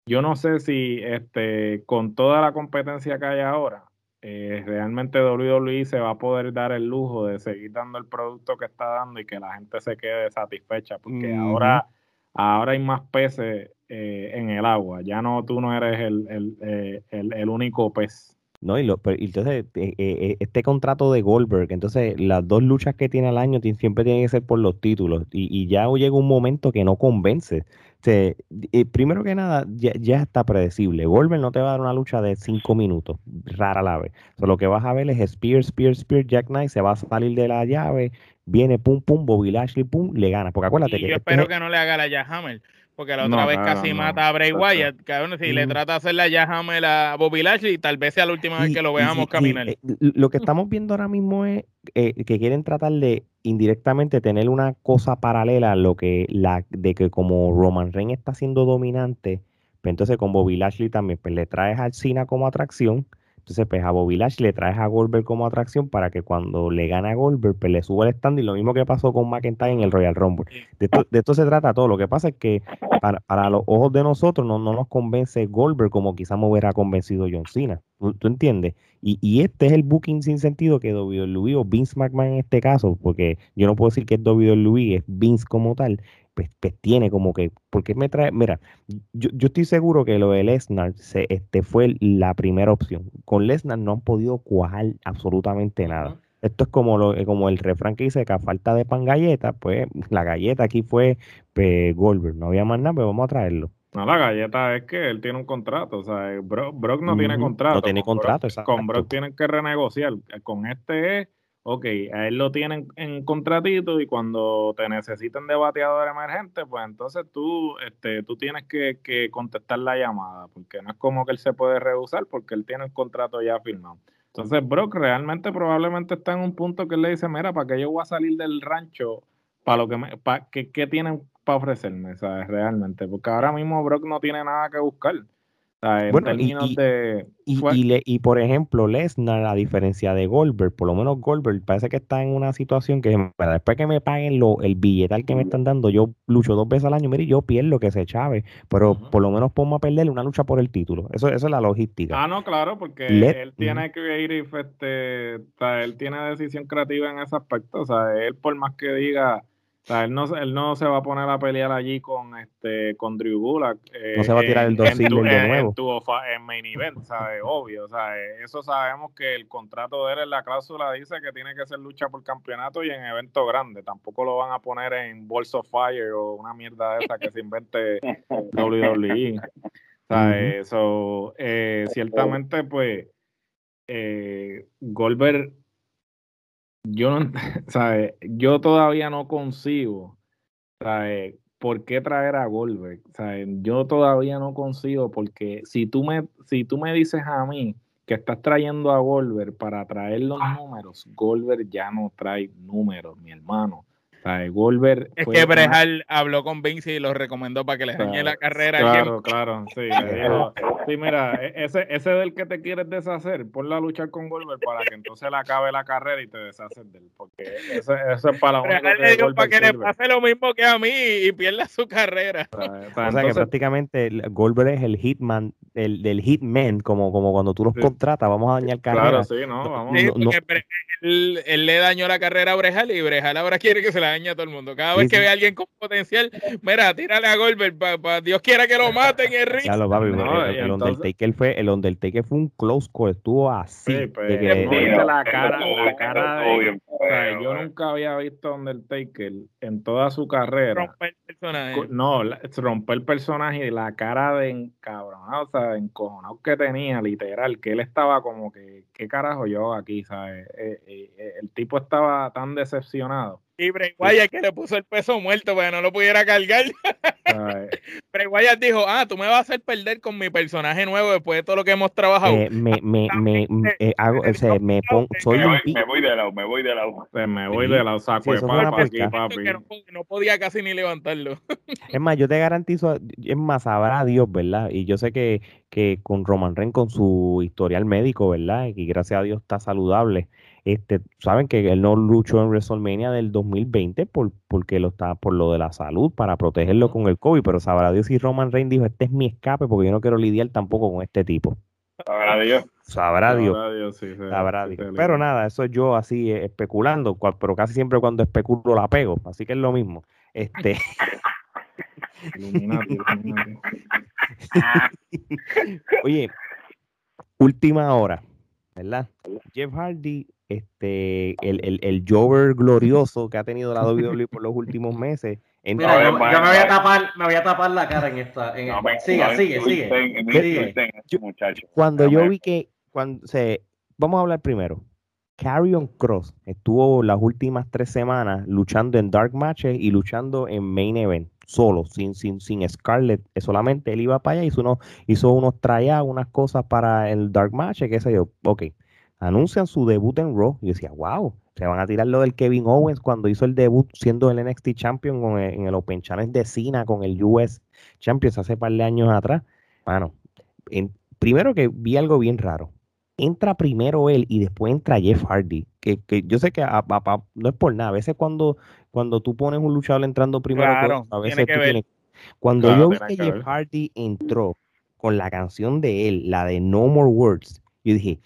yo no sé si este con toda la competencia que hay ahora, eh, realmente WWE se va a poder dar el lujo de seguir dando el producto que está dando y que la gente se quede satisfecha, porque ahora, ahora hay más peces eh, en el agua. Ya no, tú no eres el, el, eh, el, el único pez. No, y, lo, pero, entonces, eh, eh, este contrato de Goldberg, entonces las dos luchas que tiene al año siempre tienen que ser por los títulos. Y, y ya llega un momento que no convence. O primero que nada, ya, ya está predecible. Goldberg no te va a dar una lucha de cinco minutos, rara la vez. Lo que vas a ver es Spear, Spear, Spear, Jack Knight, se va a salir de la llave, viene pum, pum, Bobby Lashley, pum, le gana. Porque acuérdate Y que yo este espero es- que no le haga la Jahammer. Porque la No, otra vez casi no. mata a Bray. Wyatt. Cabrón, si le trata de hacer la Jahammer a Bobby Lashley, tal vez sea la última vez que lo y veamos caminar. y, eh, lo que estamos viendo ahora mismo es eh, que quieren tratar de indirectamente tener una cosa paralela a lo que la de que como Roman Reigns está siendo dominante, pues entonces con Bobby Lashley también pues le traes al Cena como atracción. Entonces, pues a Bobby Lashley le traes a Goldberg como atracción para que cuando le gane a Goldberg, pues le suba el stand y lo mismo que pasó con McIntyre en el Royal Rumble. De esto, de esto se trata todo. Lo que pasa es que para, para los ojos de nosotros no, no nos convence Goldberg como quizás me hubiera convencido John Cena. ¿Tú, tú entiendes? Y, y este es el booking sin sentido que WWE o Vince McMahon en este caso, porque yo no puedo decir que es WWE, es Vince como tal, pues, pues tiene como que, porque me trae, mira, yo, yo estoy seguro que lo de Lesnar se, este, fue la primera opción. Con Lesnar no han podido cuajar absolutamente nada. Esto es como lo, como el refrán que dice que a falta de pan galleta, pues la galleta aquí fue pues, Goldberg. No había más nada, pues vamos a traerlo. No, la galleta es que él tiene un contrato, o sea, Brock, Brock no tiene contrato. no tiene con contrato, Brock, Con Brock tienen que renegociar. Con este es, ok, a él lo tienen en contratito y cuando te necesiten de bateador emergente, pues entonces tú, este, tú tienes que, que contestar la llamada, porque no es como que él se puede rehusar porque él tiene el contrato ya firmado. Entonces Brock realmente probablemente está en un punto que él le dice, mira, ¿para qué yo voy a salir del rancho? ¿Para lo que me, para, ¿qué, qué tienen para ofrecerme? ¿Sabes? Realmente, porque ahora mismo Brock no tiene nada que buscar. Bueno, y- términos y- de... Y, fue- y, le- y por ejemplo, Lesnar, a diferencia de Goldberg, por lo menos Goldberg parece que está en una situación que "Mira, después que me paguen lo, el billetal que me están dando, yo lucho dos veces al año, mire, yo pierdo que se chave, pero por lo menos ponme a perder una lucha por el título. Eso, eso es la logística. Ah, no, claro, porque Let- él tiene creative, este, o sea, él tiene decisión creativa en ese aspecto, o sea, él por más que diga, o sea, él no, se- él no se va a poner a pelear allí con este con Drew Gulak. eh, No se va a tirar el tu- de nuevo. En, tu en main event, ¿sabes? Obvio, o sea, eh, eso sabemos que el contrato de él en la cláusula dice que tiene que ser lucha por campeonato y en evento grande, tampoco lo van a poner en Balls of Fire o una mierda de esa que se invente WWE. O sea, Ujú. eh, so, eh, ciertamente, pues, eh, Goldberg, yo no, ent- ¿sabe? yo todavía no consigo, ¿sabe? ¿por qué traer a Goldberg? ¿sabe? Yo todavía no consigo, porque si tú me, si tú me dices a mí que estás trayendo a Goldberg para traer los números, Goldberg ya no trae números, mi hermano. Es que una- Brejal habló con Vince y lo recomendó para que le dañe la carrera. Claro, claro, sí. le dijo, sí, mira, e- ese, ese del que te quieres deshacer, ponla a luchar con Goldberg para que entonces le acabe la carrera y te deshaces de él. Porque eso, eso es para que Goldberg para que le pase lo mismo que a mí y pierda su carrera. O sea, o que prácticamente Goldberg es el hitman, el del hitman, como, como cuando tú los Sí. contratas, vamos a dañar carrera. claro, sí, no, vamos. Sí, no- él, él le dañó la carrera a Brejal y Brejal ahora quiere que se la daña a todo el mundo. Cada vez que ve a alguien con potencial, mira, tírale a Goldberg, para Dios quiera que lo maten en ring. Claro, papi, el, Undertaker fue, el Undertaker fue un close call, estuvo así. Sí, pues, de la cara, la cara de, yo nunca había visto a Undertaker en toda su carrera. Romper el personaje. No, romper el personaje y la cara de encabronado, o sea, encojonado que tenía, literal, que él estaba como que, ¿qué carajo yo aquí, sabes? Eh, eh, eh, el tipo estaba tan decepcionado y Bray Wyatt que le puso el peso muerto para que no lo pudiera cargar. Bray Wyatt dijo, ah, tú me vas a hacer perder con mi personaje nuevo después de todo lo que hemos trabajado. Eh, me, me, me, eh, hago, o sea, me pongo, soy me, voy, me voy de lado, me voy de lado. Me voy de lado, saco de papa aquí, papi. no, no, podía casi ni levantarlo. es más, yo te garantizo, es más, sabrá Dios, ¿verdad? Y yo sé que, que con Roman Reigns, con su historial médico, ¿verdad? Y gracias a Dios está saludable este, saben que él no luchó en WrestleMania del 2020 por, porque lo está por lo de la salud, para protegerlo con el COVID, pero sabrá Dios si Roman Reigns dijo, este es mi escape porque yo no quiero lidiar tampoco con este tipo. Sabrá Dios. Sabrá Dios. Sabrá Dios, Pero nada, eso yo así eh, especulando, pero casi siempre cuando especulo la pego, así que es lo mismo. Este. Oye, última hora, ¿verdad? Jeff Hardy este, el, el, el Jover glorioso que ha tenido la WWE por los últimos meses. Mira, yo, me, voy a tapar, me voy a tapar la cara en esta. En sigue, sigue, sigue, Cuando yo vi que, cuando se, vamos a hablar primero. Carrion Cross estuvo las últimas tres semanas luchando en Dark Matches y luchando en Main Event, solo, sin, sin, sin Scarlett. Solamente él iba para allá, hizo unos, hizo unos tryouts, unas cosas para el Dark Match, qué sé yo. Ok anuncian su debut en Raw. Y decía, wow, se van a tirar lo del Kevin Owens cuando hizo el debut siendo el NXT Champion en el Open Challenge de Cena con el US Champions hace par de años atrás. Bueno, primero que vi algo bien raro. Entra primero él y después entra Jeff Hardy. Que, yo sé que no es por nada. A veces cuando, cuando tú pones un luchador entrando primero, a veces tú tienes, Cuando yo vi que Jeff Hardy entró con la canción de él, la de No More Words, yo dije,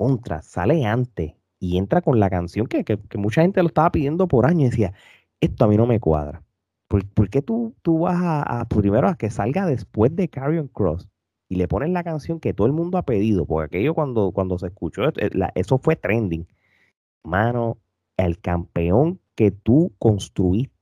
contra, sale antes y entra con la canción que, mucha gente lo estaba pidiendo por años y decía, esto a mí no me cuadra. ¿Por, qué tú, tú vas a, primero a que salga después de Carrion Cross y le pones la canción que todo el mundo ha pedido? Porque aquello cuando, cuando se escuchó, eh, eso fue trending. Mano, el campeón que tú construiste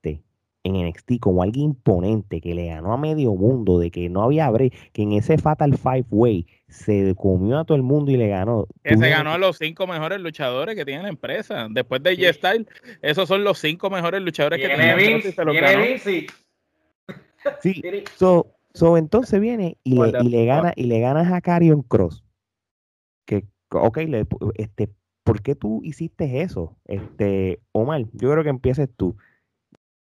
en NXT como alguien imponente que le ganó a medio mundo, de que no había break, que en ese Fatal Five Way se comió a todo el mundo y le ganó. Que se ganó a los cinco mejores luchadores que tiene la empresa. Después de G-Style, esos son los cinco mejores luchadores que tiene Vince, Sí, so, so, entonces viene y le, y le gana y le ganas a Carion Cross. Que, ok, le, este, ¿por qué tú hiciste eso? Este, Omar, yo creo que empieces tú.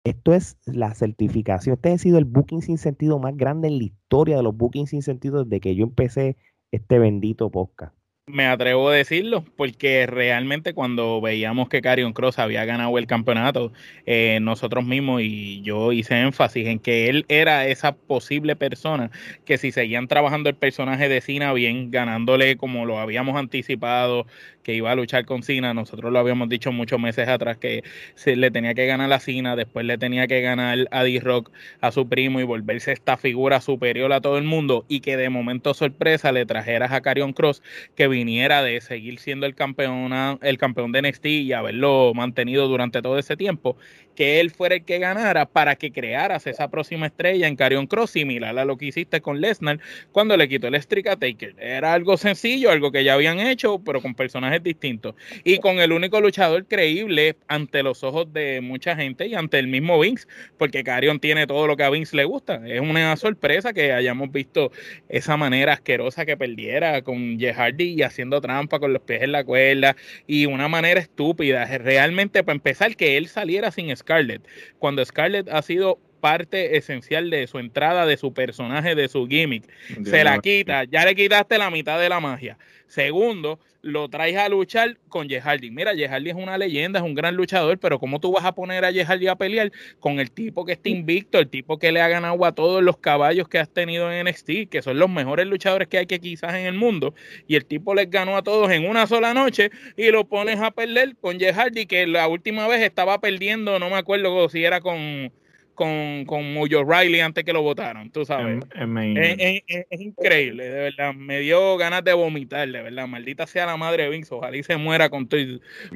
Esto es la certificación. Este ha sido el booking sin sentido más grande en la historia de los bookings sin sentido desde que yo empecé este bendito podcast. Me atrevo a decirlo, porque realmente cuando veíamos que Carion Cross había ganado el campeonato, eh, nosotros mismos, y yo hice énfasis en que él era esa posible persona que si seguían trabajando el personaje de Cena bien, ganándole como lo habíamos anticipado, que iba a luchar con Cena, nosotros lo habíamos dicho muchos meses atrás que se le tenía que ganar a Cena, después le tenía que ganar a D-Rock, a su primo, y volverse esta figura superior a todo el mundo, y que de momento sorpresa le trajeras a Carion Cross, que viniera de seguir siendo el campeón, el campeón de NXT y haberlo mantenido durante todo ese tiempo, que él fuera el que ganara para que crearas esa próxima estrella en Carion Cross, similar a lo que hiciste con Lesnar cuando le quitó el streak Taker. Era algo sencillo, algo que ya habían hecho, pero con personajes distintos. Y con el único luchador creíble ante los ojos de mucha gente y ante el mismo Vince, porque Carion tiene todo lo que a Vince le gusta. Es una sorpresa que hayamos visto esa manera asquerosa que perdiera con Jeff Hardy y haciendo trampa con los pies en la cuerda y una manera estúpida. Realmente, para empezar, que él saliera sin Scarlett, cuando Scarlett ha sido parte esencial de su entrada, de su personaje, de su gimmick. Se la quita, ya le quitaste la mitad de la magia. Segundo, lo traes a luchar con Jehardy. Mira, Jehardy es una leyenda, es un gran luchador, pero ¿cómo tú vas a poner a Jehardy a pelear con el tipo que está invicto, el tipo que le ha ganado a todos los caballos que has tenido en NXT, que son los mejores luchadores que hay que quizás en el mundo, y el tipo les ganó a todos en una sola noche y lo pones a perder con Jehardy, que la última vez estaba perdiendo, no me acuerdo si era con con, con Mojo Riley antes que lo votaron, tú sabes. es, increíble, de verdad. Me dio ganas de vomitar, de verdad. Maldita sea la madre de Vince, ojalá y se muera con todo.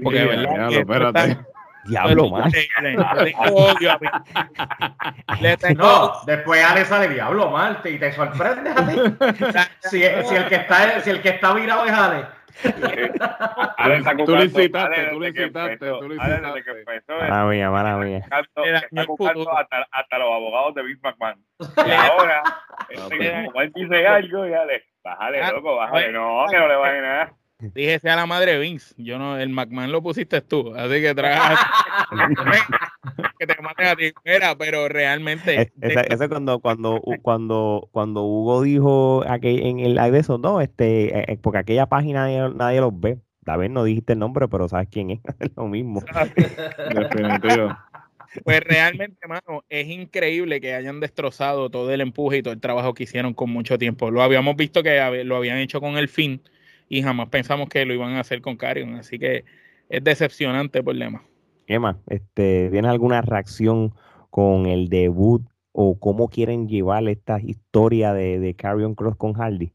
Porque de verdad. espérate. Diablo, man. No, después Ale sale Diablo, Marte, y te sorprende a ti. si, si, el que está, si el que está virado es Ale tú lo incitaste, tú lo incitaste, tú lo incitaste. Mala mía, mala mía. Está buscando hasta, hasta los abogados de Vince McMahon. Y ahora, este, como él dice algo, ya le, bájale, ah, loco, bájale. No, que no le vaya nada. Dije sea la madre Vince. Yo no, el McMahon lo pusiste tú, así que trae que te maten a ti. Mira, pero realmente. Ese cuando, cuando, cuando, cuando Hugo dijo aquel, en el live de eso, no, este, eh, eh, porque aquella página nadie, nadie los ve. vez no dijiste el nombre, pero sabes quién es. es lo mismo. Definitivo. Pues realmente, mano, es increíble que hayan destrozado todo el empuje y todo el trabajo que hicieron con mucho tiempo. Lo habíamos visto que lo habían hecho con el fin y jamás pensamos que lo iban a hacer con Carion. Así que es decepcionante el problema. Emma, este, ¿tienes alguna reacción con el debut o cómo quieren llevar esta historia de, de Carrion Cross con Hardy?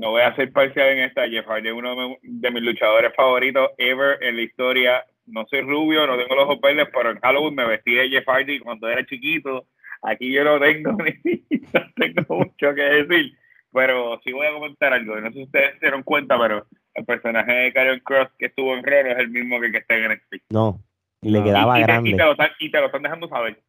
No voy a ser parcial en esta. Jeff Hardy es uno de mis luchadores favoritos ever en la historia. No soy rubio, no tengo los ojos verdes, pero en Halloween me vestí de Jeff Hardy cuando era chiquito. Aquí yo no tengo, no tengo mucho que decir. Pero sí voy a comentar algo. No sé si ustedes se dieron cuenta, pero el personaje de Karrion Cross que estuvo en Raw es el mismo que el que está en NXT. No, le quedaba grande. Y te, lo están, y te, lo están, dejando saber.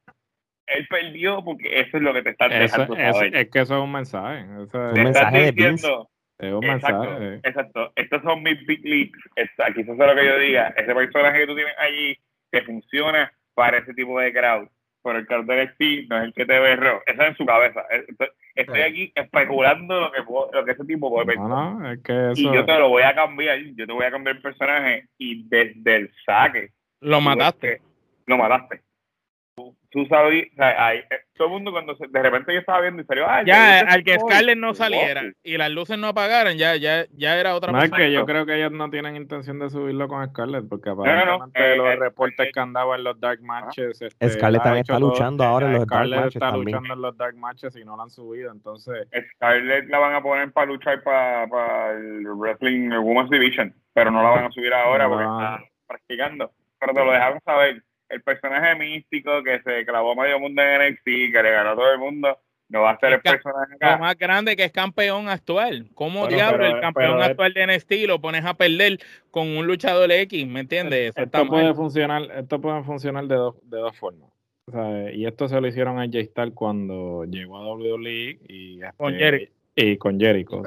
Él perdió porque eso es lo que te están dejando saber. Es, que eso es un mensaje. es un mensaje de diciendo, Es un exacto, mensaje. Exacto. Estos son mis big leagues. Aquí eso es lo que yo diga. Ese personaje que tú tienes allí que funciona para ese tipo de crowd. Pero el crowd de NXT no es el que te ve Raw. Eso es en su cabeza. Estoy aquí especulando lo que, lo que ese tipo puede pensar. No, es que eso... Y yo te lo voy a cambiar. Yo te voy a cambiar el personaje y desde el saque. Lo mataste. Lo mataste tú sabes, o sea, eh, todo el mundo cuando de repente yo estaba viendo y salió, ah, ya, al que Scarlett no saliera y las luces no apagaran, ya, ya, ya era otra no, es que yo creo que ellos no tienen intención de subirlo con Scarlett, porque aparentemente los eh, reportes eh, que andaban en los Dark Matches. Este, Scarlett también está luchando ahora en los Dark Matches. está luchando en los Dark Matches y no la han subido, entonces. Scarlett la van a poner para luchar para, el Wrestling Women's Division, pero no la van a subir ahora porque está practicando. Pero te lo dejaron saber el personaje místico que se clavó medio mundo en NXT, que le ganó a todo el mundo, no va a ser el, personaje más grande que es campeón actual. ¿Cómo diablo el campeón actual de NXT lo pones a perder con un luchador X? ¿Me entiendes? esto puede funcionar, esto puede funcionar de dos, de dos formas. y esto se lo hicieron a J-Star cuando llegó a WWE y este, y con Jericho.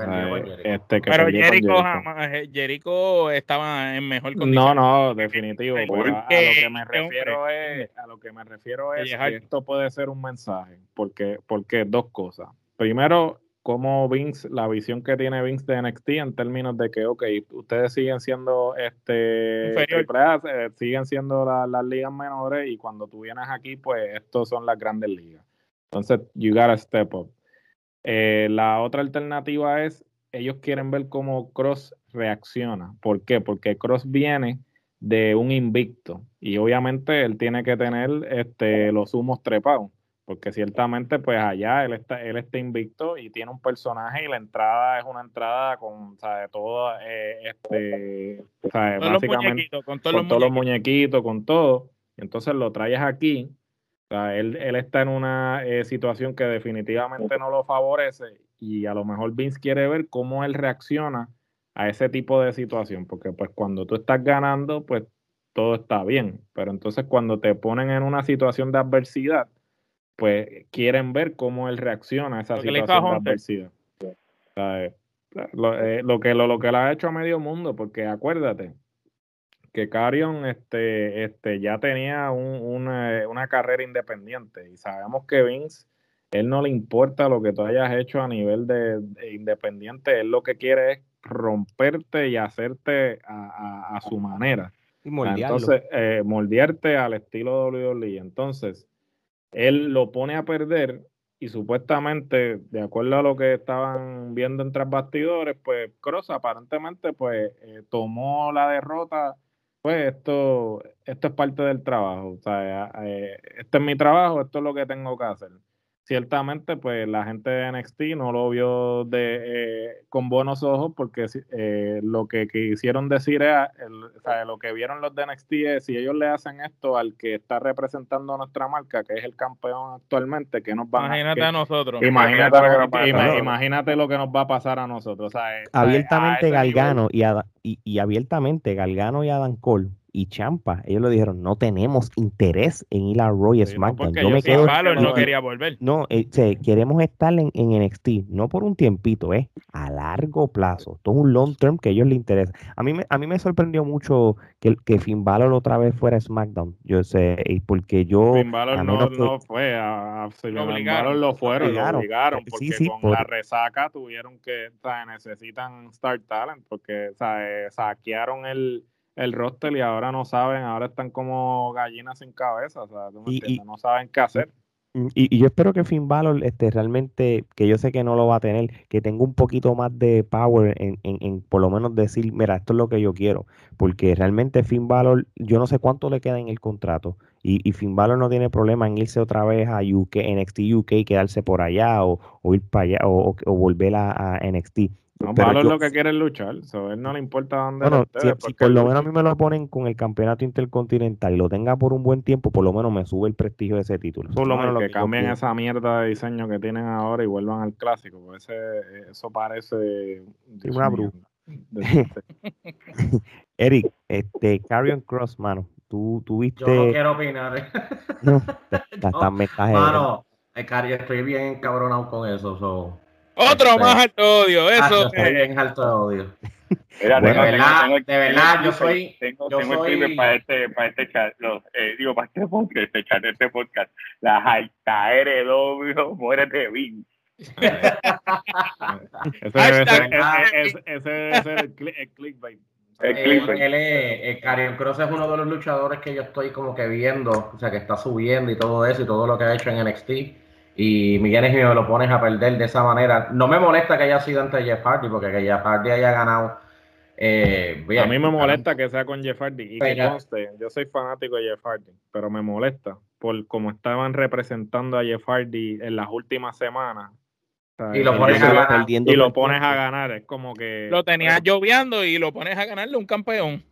Este, pero Jericho, jamás, eh, Jericho estaba en mejor condición. No, no, definitivo. a, lo que me refiero es, a lo que me refiero es que esto puede ser un mensaje, porque, porque dos cosas. Primero, como Vince, la visión que tiene Vince de NXT en términos de que, ok, ustedes siguen siendo este eh, siguen siendo las ligas menores y cuando tú vienes aquí, pues estos son las grandes ligas. Entonces, you gotta step up. Eh, la otra alternativa es, ellos quieren ver cómo Cross reacciona. ¿Por qué? Porque Cross viene de un invicto y obviamente él tiene que tener este, los humos trepados. Porque ciertamente, pues allá él está, él está invicto y tiene un personaje y la entrada es una entrada con, ¿sabes? Todo, eh, este, básicamente, con, todos, los, muñequitos, con todo. entonces lo traes aquí él, está en una eh, situación que definitivamente no lo favorece y a lo mejor Vince quiere ver cómo él reacciona a ese tipo de situación, porque pues cuando tú estás ganando, pues todo está bien, pero entonces cuando te ponen en una situación de adversidad, pues quieren ver cómo él reacciona a esa situación de adversidad. Eh, eh, lo, que, lo, lo que le ha hecho a medio mundo, porque acuérdate, que Carion este, este, ya tenía una, carrera independiente y sabemos que Vince él no le importa lo que tú hayas hecho a nivel de, independiente, él lo que quiere es romperte y hacerte a, su manera. Entonces, eh, moldearte al estilo de WWE. Entonces, él lo pone a perder y supuestamente, de acuerdo a lo que estaban viendo entre bastidores, pues Cross aparentemente pues eh, tomó la derrota, pues esto, esto es parte del trabajo, o sea, eh, este es mi trabajo, esto es lo que tengo que hacer ciertamente pues la gente de NXT no lo vio de, eh, con buenos ojos porque eh, lo que quisieron decir es, o sea, lo que vieron los de NXT es si ellos le hacen esto al que está representando nuestra marca, que es el campeón actualmente, que nos va imagínate a, nosotros. Imagínate, imagínate, lo que nos va a pasar a nosotros. abiertamente Galgano y, y, y abiertamente Galgano y Adam Cole y Champa, ellos lo dijeron, no tenemos interés en ir a Roy SmackDown. yo me quedo, no, quería volver. No, eh, queremos estar en, en, NXT, no por un tiempito, es a largo plazo. Todo un long term que a ellos les interesa. A mí me, a mí me sorprendió mucho que, que Finn Balor otra vez fuera a SmackDown. Yo sé, porque yo... Finn Balor no, no, fue, a, Finn Balor lo fueron, lo obligaron, porque con la resaca tuvieron que, o sea, necesitan Star Talent, porque o sea, eh, saquearon el el roster y ahora no saben, ahora están como gallinas sin cabeza, o sea, no saben qué hacer. Mm, y, yo espero que Finn Balor este, realmente, que yo sé que no lo va a tener, que tenga un poquito más de power en, en, por lo menos decir, mira, esto es lo que yo quiero, porque realmente Finn Balor, yo no sé cuánto le queda en el contrato, y, y Finn Balor no tiene problema en irse otra vez a UK, NXT UK, quedarse por allá, o, ir para allá, o, o volver a, a NXT no, Valor es lo que quiere luchar, so, él no le importa dónde bueno, si, por lo menos a mí me lo ponen con el campeonato intercontinental y lo tenga por un buen tiempo, por lo menos me sube el prestigio de ese título. Por lo menos que, cambien esa mierda de diseño que tienen ahora y vuelvan al clásico, porque ese, eso parece una bruja. Eric, este Carrion Cross, mano, tú, tú viste. Yo no quiero opinar. ¿eh? no, están Mano, estoy bien cabronado con eso. So. Otro este, más alto odio, ah, eso. Ah, bien alto odio. Mira, de, verdad, de verdad, yo soy. Tengo, yo tengo soy... el para este, para este chat, los, eh, digo, para este podcast, este chat, este podcast. La Jaita Heredo, muérete, Vince. ese ser el, clickbait. El clickbait. Él, es, el Cross es uno de los luchadores que yo estoy como que viendo, o sea, que está subiendo y todo eso y todo lo que ha hecho en NXT y Miguel me lo pones a perder de esa manera. No me molesta que haya sido ante Jeff Hardy, porque que Jeff Hardy haya ganado. Eh, a mí me molesta que sea con Jeff Hardy y que conste, yo soy fanático de Jeff Hardy, pero me molesta por cómo estaban representando a Jeff Hardy en las últimas semanas. y lo pones a ganar. Y lo pones a ganar, es como que. Lo tenías lloviando y lo pones a ganarle un campeón.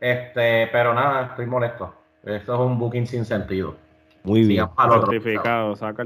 Este, pero nada, estoy molesto. Esto es un booking sin sentido. Muy bien.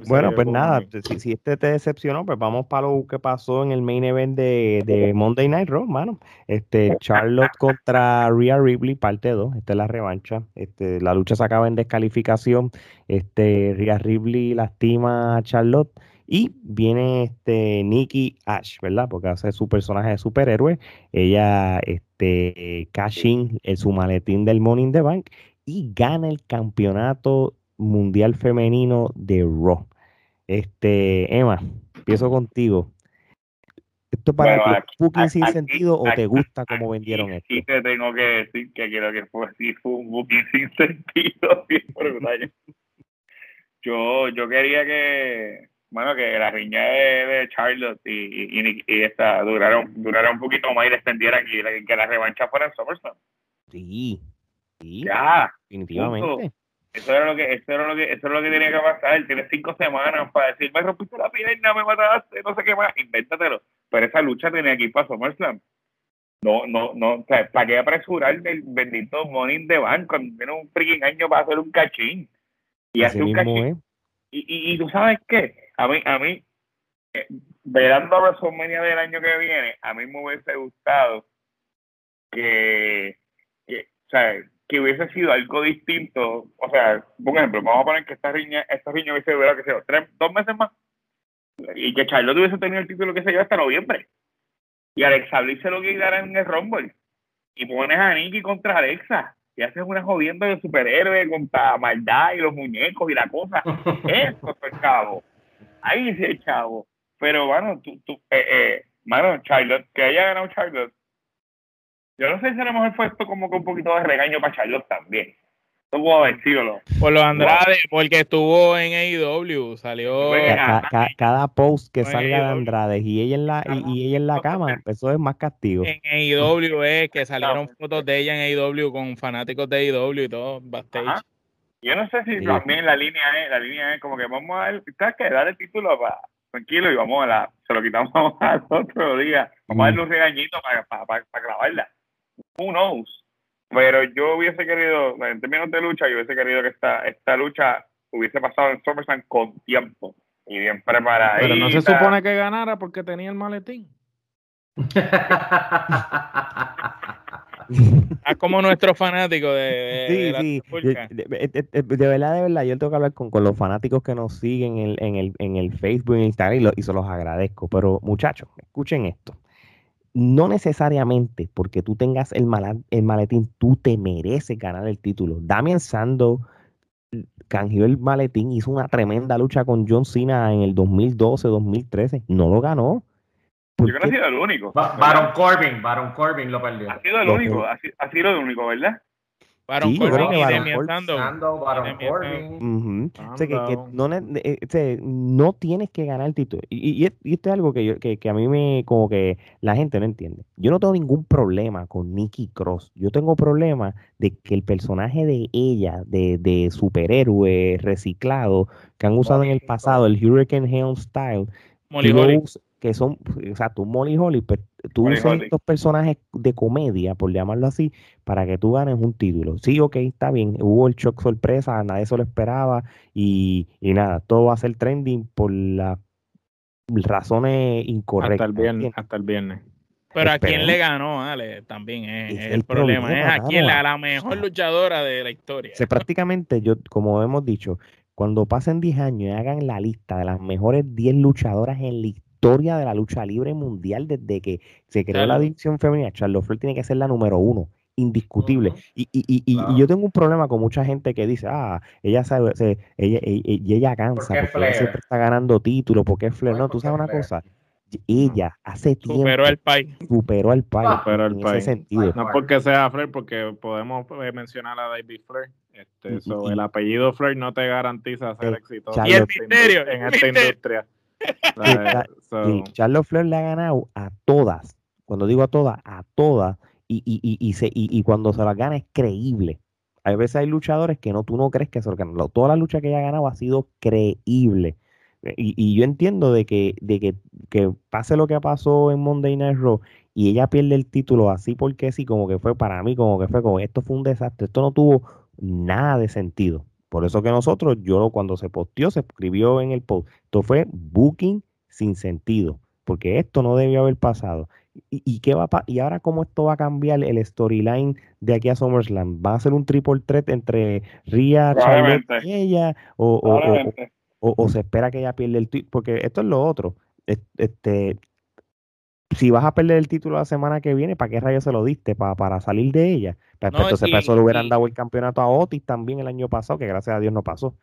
bueno, pues nada, si, este te decepcionó, pues vamos para lo que pasó en el main event de, Monday Night Raw, mano. Este, Charlotte contra Rhea Ripley, parte 2. Esta es la revancha. Este, la lucha se acaba en descalificación. Este, Rhea Ripley lastima a Charlotte. Y viene este Nikki Ash, ¿verdad? Porque hace su personaje de superhéroe. Ella, este, cash in en su maletín del Money in the Bank y gana el campeonato Mundial Femenino de Raw. Este, Emma, empiezo contigo. ¿Esto para booking sin sentido o te gusta cómo vendieron esto? Sí, te tengo que decir que creo que fue, sí, fue un booking sin sentido. yo, yo quería que, bueno, que la riña de, Charlotte y, y, y, esta durara, durara un poquito más y extendieran y que la revancha fuera en SummerSlam. Sí, sí. Ya. Definitivamente. Eso era lo que, eso era lo que, eso era lo que tenía que pasar. Tienes cinco semanas para decir, me rompiste la pierna, me mataste, no sé qué más, invéntatelo. Pero esa lucha tenía que ir para SummerSlam. No, no, no, o sea, ¿para qué apresurar el bendito Money de Bank cuando tiene un freaking año para hacer un cachín? Y hace un cachín. Y, y, y, tú sabes qué, a mí, a mí, eh, verando a WrestleMania del año que viene, a mí me hubiese gustado que, que o sea, que hubiese sido algo distinto, o sea, por ejemplo, vamos a poner que esta riña, esta riña hubiese durado, que sea, tres, dos meses más, y que Charlotte hubiese tenido el título que se lleva hasta noviembre, y Alexa Bliss se lo quiera en el Rumble, y pones a Nikki contra Alexa, y haces una jodienda de superhéroe contra maldad y los muñecos y la cosa. Eso es el chavo. Ahí sí es chavo. Pero, bueno, tú, tú, eh, eh, mano, Charlotte, que haya ganado Charlotte, yo no sé si a lo mejor fue esto como que un poquito de regaño para Charlotte también. No puedo decirlo. Por los Andrade, porque estuvo en AEW, salió. Ca- ca- cada post que salga de yo- Andrade y ella en la, y, y ella en la cama, eso es más castigo. En AEW es que salieron fotos de ella en AEW con fanáticos de AEW y todo, backstage. Ajá. Yo no sé si Sí. también la línea es, la línea es como que vamos a dar, ¿sabes qué? Dar el título para tranquilo y vamos a la, se lo quitamos al otro día. Vamos a darle un regañito para, para, para, para grabarla. Who knows? Pero yo hubiese querido, en términos de lucha, yo hubiese querido que esta, esta lucha hubiese pasado en SummerSlam con tiempo y bien preparada. Pero no se supone que ganara porque tenía el maletín. Ah, como nuestro fanático de, de- de Sí, la sí. De, de- de- de- de verdad, de verdad, yo tengo que hablar con, con los fanáticos que nos siguen en, en el, en el Facebook, en Instagram, y, lo- y se los agradezco. Pero, muchachos, escuchen esto. No necesariamente porque tú tengas el, mala- el maletín, tú te mereces ganar el título. Damian Sando canjeó el maletín, hizo una tremenda lucha con John Cena en el 2012, 2013. No lo ganó. Yo ¿Por creo que ha sido el único. Ba- Baron Corbin, Baron Corbin lo perdió. Ha sido el único, ha sido el único, ¿verdad? Baron Sí, yo creo Corbin que y Baron Corbin- Sandow. Sando, Baron Damian Corbin. Ujú. O sea, que, que Anda. no, eh, tienes que ganar el título. Y, y- y- y esto es algo que, yo, que, que a mí me, como que la gente no entiende. Yo no tengo ningún problema con Nikki Cross. Yo tengo problema de que el personaje de ella, de, de superhéroe reciclado, que han usado en el pasado, el Hurricane Helm Style, Molly que son, exacto, Molly Holly, pues, tú usas estos personajes de comedia, por llamarlo así, para que tú ganes un título. Sí, ok, está bien, hubo el shock sorpresa, nadie se lo esperaba, y, y nada, todo va a ser trending por las razones incorrectas. Hasta el viernes. Hasta el viernes. Pero a quién le ganó, Ale, también es, el el problema. problema, es a quién, mano. la, la mejor luchadora de la historia. O sea, prácticamente, yo, como hemos dicho, cuando pasen 10 años y hagan la lista de las mejores 10 luchadoras en la historia de la lucha libre mundial desde que se creó la división femenina, Charlotte Flair tiene que ser la número uno, indiscutible. Y, y, y, y- yo tengo un problema con mucha gente que dice, ah, ella sabe, se- ella, ella, y ella cansa, qué porque ella siempre está ganando títulos, porque es Flair. No, tú ¿por qué sabes una Flair? cosa, ella hace tiempo Superó al país. superó al país Superó al en país. ese sentido. No porque sea Flair, porque podemos eh, mencionar a David Flair. Este, Y- so, y- el apellido Flair no te garantiza ser Eh, exitoso Charlotte- Y el en esta misterio, indu- en el esta misterio. industria. Cha- So, Y Charlotte Flair le ha ganado a todas. Cuando digo a todas, a todas. Y, y, y, y, se, y, cuando se las gana es creíble. Hay veces hay luchadores que no, tú no crees que se lo ganan. Lo- Toda la lucha que ella ha ganado ha sido creíble. Y, y yo entiendo de que, de que, que pase lo que pasó en Monday Night Raw y ella pierde el título así porque sí, como que fue para mí, como que fue como esto fue un desastre. Esto no tuvo nada de sentido. Por eso que nosotros, yo cuando se posteó, se escribió en el post, esto fue booking sin sentido, porque esto no debió haber pasado. ¿Y, y qué va a pa- y ahora cómo esto va a cambiar el storyline de aquí a SummerSlam? ¿Va a ser un triple threat entre Rhea, Charlotte y ella? O, o- o- o, se espera que ella pierda el título, porque esto es lo otro. Es- Este, si vas a perder el título la semana que viene, ¿para qué rayos se lo diste? ¿Para, para salir de ella? Pues, No, pues, entonces y- eso le hubieran y- dado el campeonato a Otis también el año pasado, que gracias a Dios no pasó.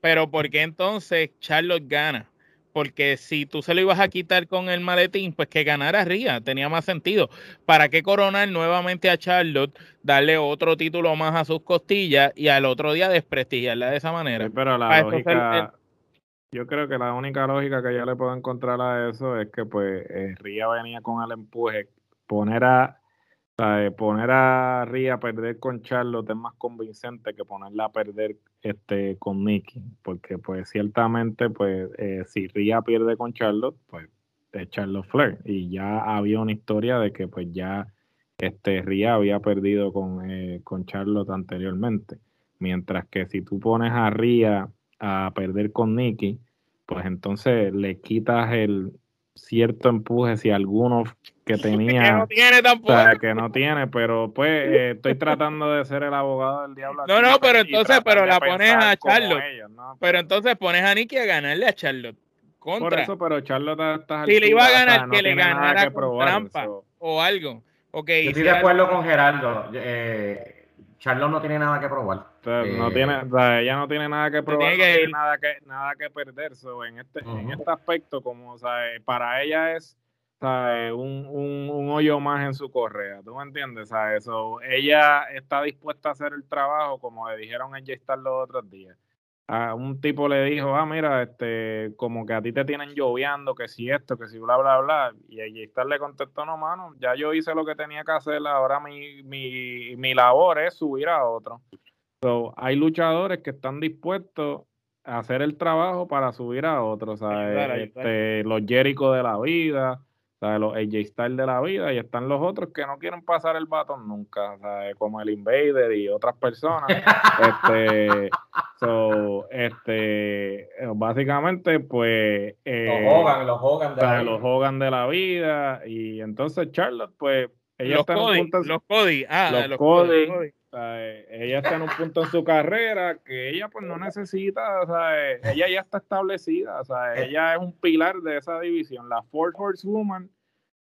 Pero ¿por qué entonces Charlotte gana? Porque si tú se lo ibas a quitar con el maletín, pues que ganara Ría, tenía más sentido. ¿Para qué coronar nuevamente a Charlotte, darle otro título más a sus costillas y al otro día desprestigiarla de esa manera? Sí, pero la el- lógica, yo creo que la única lógica que yo le puedo encontrar a eso es que pues eh, Ría venía con el empuje, poner a a Ría a perder con Charlotte es más convincente que ponerla a perder este con Nikki, porque pues ciertamente pues eh, si Ría pierde con Charlotte, pues es Charlotte Flair y ya había una historia de que pues ya este Ría había perdido con, eh, con Charlotte anteriormente. Mientras que si tú pones a Ría a perder con Nikki, pues entonces le quitas el cierto empuje si alguno que Que tenía, no tiene o tampoco. sea, que no tiene, pero pues eh, estoy tratando de ser el abogado del diablo. No, no, pero y entonces, pero la pones a Charlotte. ellos, ¿no? Pero entonces pones a Nikki a ganarle a Charlotte. Por Contra. eso, pero Charlotte a estas Si le iba a alturas, o sea, ganar, no que le ganara que con trampa. o algo. Ok, Yo estoy si de acuerdo con Gerardo. Eh, Charlotte no tiene nada que probar. O sea, no Eh, tiene, o sea, ella no tiene nada que probar, tiene no que tiene ir. nada que nada que perder. So, en este en este aspecto, como o sea, eh, para ella es o sea, eh, un, un, un hoyo más en su correa, ¿tú me entiendes? O sea, eso, ella está dispuesta a hacer el trabajo, como le dijeron a J-Star los otros días. A un tipo le dijo, ah, mira, este, como que a ti te tienen lloviando, que si esto, que si bla, bla, bla. Y a J-Star le contestó, no, mano, ya yo hice lo que tenía que hacer, ahora mi, mi, mi labor es subir a otro. So, hay luchadores que están dispuestos a hacer el trabajo para subir a otros, ¿sabes? Ayudar, ayudar. Este, los Jericho de la vida, ¿sabes? los AJ Styles de la vida, y están los otros que no quieren pasar el batón nunca, ¿sabes? como el Invader y otras personas. este, so, este, eh, básicamente, pues, eh, los Hogan, los Hogan de o sea, la los vida. Hogan de la vida, y entonces Charlotte, pues, ella Los está Cody, en los Cody, ah, los los Cody. Cody. Ella está en un punto en su carrera que ella pues no necesita, o sea, eh, ella ya está establecida, o sea, Eh. ella es un pilar de esa división. Las Four Horsewoman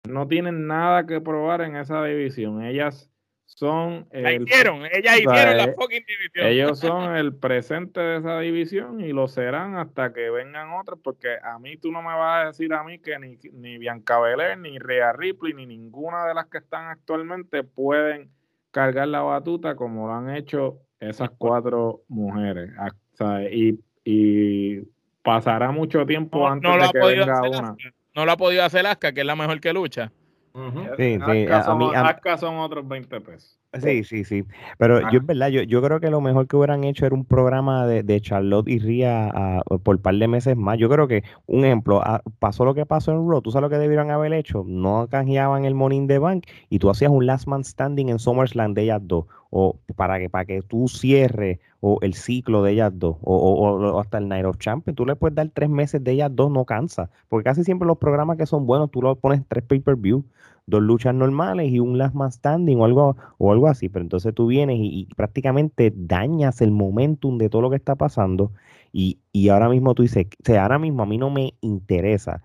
no tienen nada que probar en esa división. Ellas son La el, hicieron, ellas o sea, hicieron la fucking división. ellos son el presente de esa división y lo serán hasta que vengan otros, porque a mí tú no me vas a decir a mí que ni, ni Bianca Belair, ni Rhea Ripley, ni ninguna de las que están actualmente pueden cargar la batuta como lo han hecho esas cuatro mujeres. Ah, o sea, y, y pasará mucho tiempo no, antes no de ha que podido venga hacer una. No lo ha podido hacer Asuka, que es la mejor que lucha. Sí, sí, Asuka a- a son, mí- a- Asuka son otros 20 pesos. Sí, sí, sí. Pero Ah. yo, es verdad, yo, yo creo que lo mejor que hubieran hecho era un programa de, de Charlotte y Ria ah, por un par de meses más. Yo creo que, un ejemplo, ah, pasó lo que pasó en Raw. ¿Tú sabes lo que debieron haber hecho? No canjeaban el Money in the Bank y tú hacías un Last Man Standing en SummerSlam de ellas dos. O para que, para que tú cierres o el ciclo de ellas dos. O, o- o hasta el Night of Champions. Tú le puedes dar tres meses de ellas dos, no cansa. Porque casi siempre los programas que son buenos, tú los pones tres pay-per-view dos luchas normales y un last man standing o algo, o algo así, pero entonces tú vienes y, prácticamente dañas el momentum de todo lo que está pasando y, y ahora mismo tú dices, o sea, ahora mismo a mí no me interesa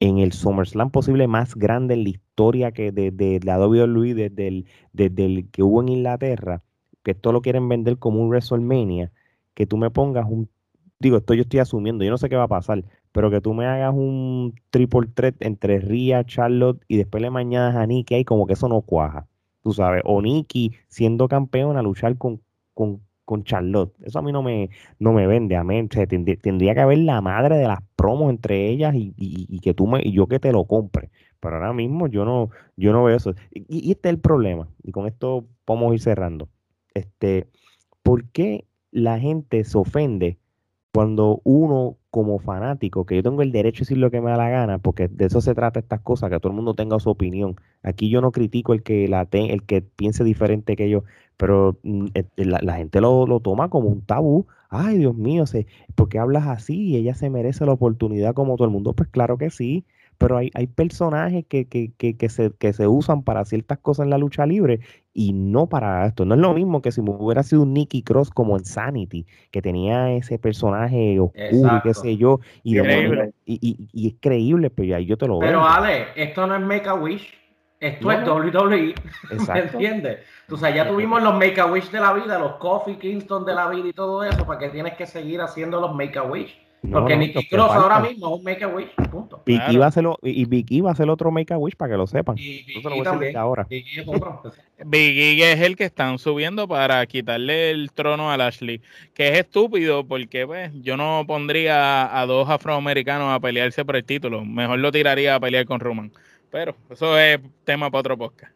en el SummerSlam posible más grande en la historia que de, de la WWE desde el, desde el que hubo en Inglaterra, que esto lo quieren vender como un WrestleMania, que tú me pongas un, digo, esto yo estoy asumiendo, yo no sé qué va a pasar, pero que tú me hagas un triple threat entre Rhea, Charlotte y después le mañanas a Nikki ahí, como que eso no cuaja, tú sabes, o Nikki siendo campeona a luchar con, con, con Charlotte, eso a mí no me, no me vende, amén, o sea, tendría, que haber la madre de las promos entre ellas y, y- y que tú me, y yo que te lo compre, pero ahora mismo yo no, yo no veo eso, y, y este es el problema, y con esto vamos a ir cerrando, este, ¿por qué la gente se ofende cuando uno como fanático, que yo tengo el derecho a decir lo que me da la gana, porque de eso se trata estas cosas, que todo el mundo tenga su opinión. Aquí yo no critico el que la te- el que piense diferente que yo, pero mm, eh, la, la gente lo, lo toma como un tabú. Ay, Dios mío, se, ¿por qué hablas así? Y ella se merece la oportunidad como todo el mundo. Pues claro que sí, pero hay, hay personajes que, que, que, que se, que se usan para ciertas cosas en la lucha libre y no para esto. No es lo mismo que si me hubiera sido un Nicky Cross como en Sanity, que tenía ese personaje oscuro qué sé yo, y, de y, y- y es creíble, pero ya yo te lo Pero veo. Ale, esto no es Make a Wish, esto No. es WWE, ¿me Exacto. entiendes? Tú sabes, ya tuvimos los Make a Wish de la vida, los Coffee Kingston de la vida y todo eso, ¿para que tienes que seguir haciendo los Make a Wish? No, Porque no, Nicky Cross ahora mismo es un Make a Wish, punto. Vicky Claro. va a hacerlo, y y Vicky va a hacer otro Make a Wish para que lo sepan. Y lo voy a desde ahora. Es otro. E es el que están subiendo para quitarle el trono a Lashley, que es estúpido porque pues, yo no pondría a dos afroamericanos a pelearse por el título, mejor lo tiraría a pelear con Roman, pero eso es tema para otro podcast.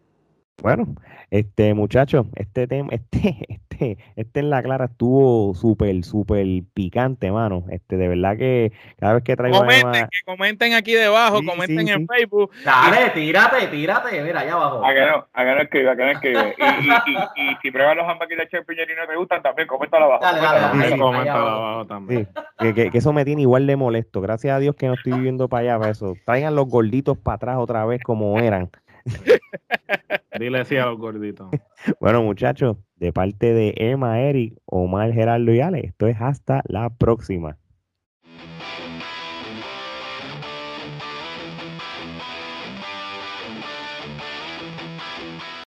Bueno, este muchacho, este tema, este, este, este en la clara estuvo súper, súper picante, mano. Este, de verdad que cada vez que traigo Comenten, que comenten aquí debajo, Sí, comenten sí, en sí. Facebook. Dale, tírate, tírate, mira, allá abajo. A que no, a que no escribe, a que no escribe. Y, y, y, y si pruebas los hamburguesas de Champion y no te gustan, también coméntalo abajo. Dale, dale, coméntalo dale. Coméntalo abajo. abajo también. Sí, que, que- que eso me tiene igual de molesto. Gracias a Dios que no estoy viviendo para allá para eso. Traigan los gorditos para atrás otra vez como eran. Dile sí a los. Bueno, muchachos, de parte de Emma, Eric, Omar, Gerardo y Ale, esto es hasta la próxima.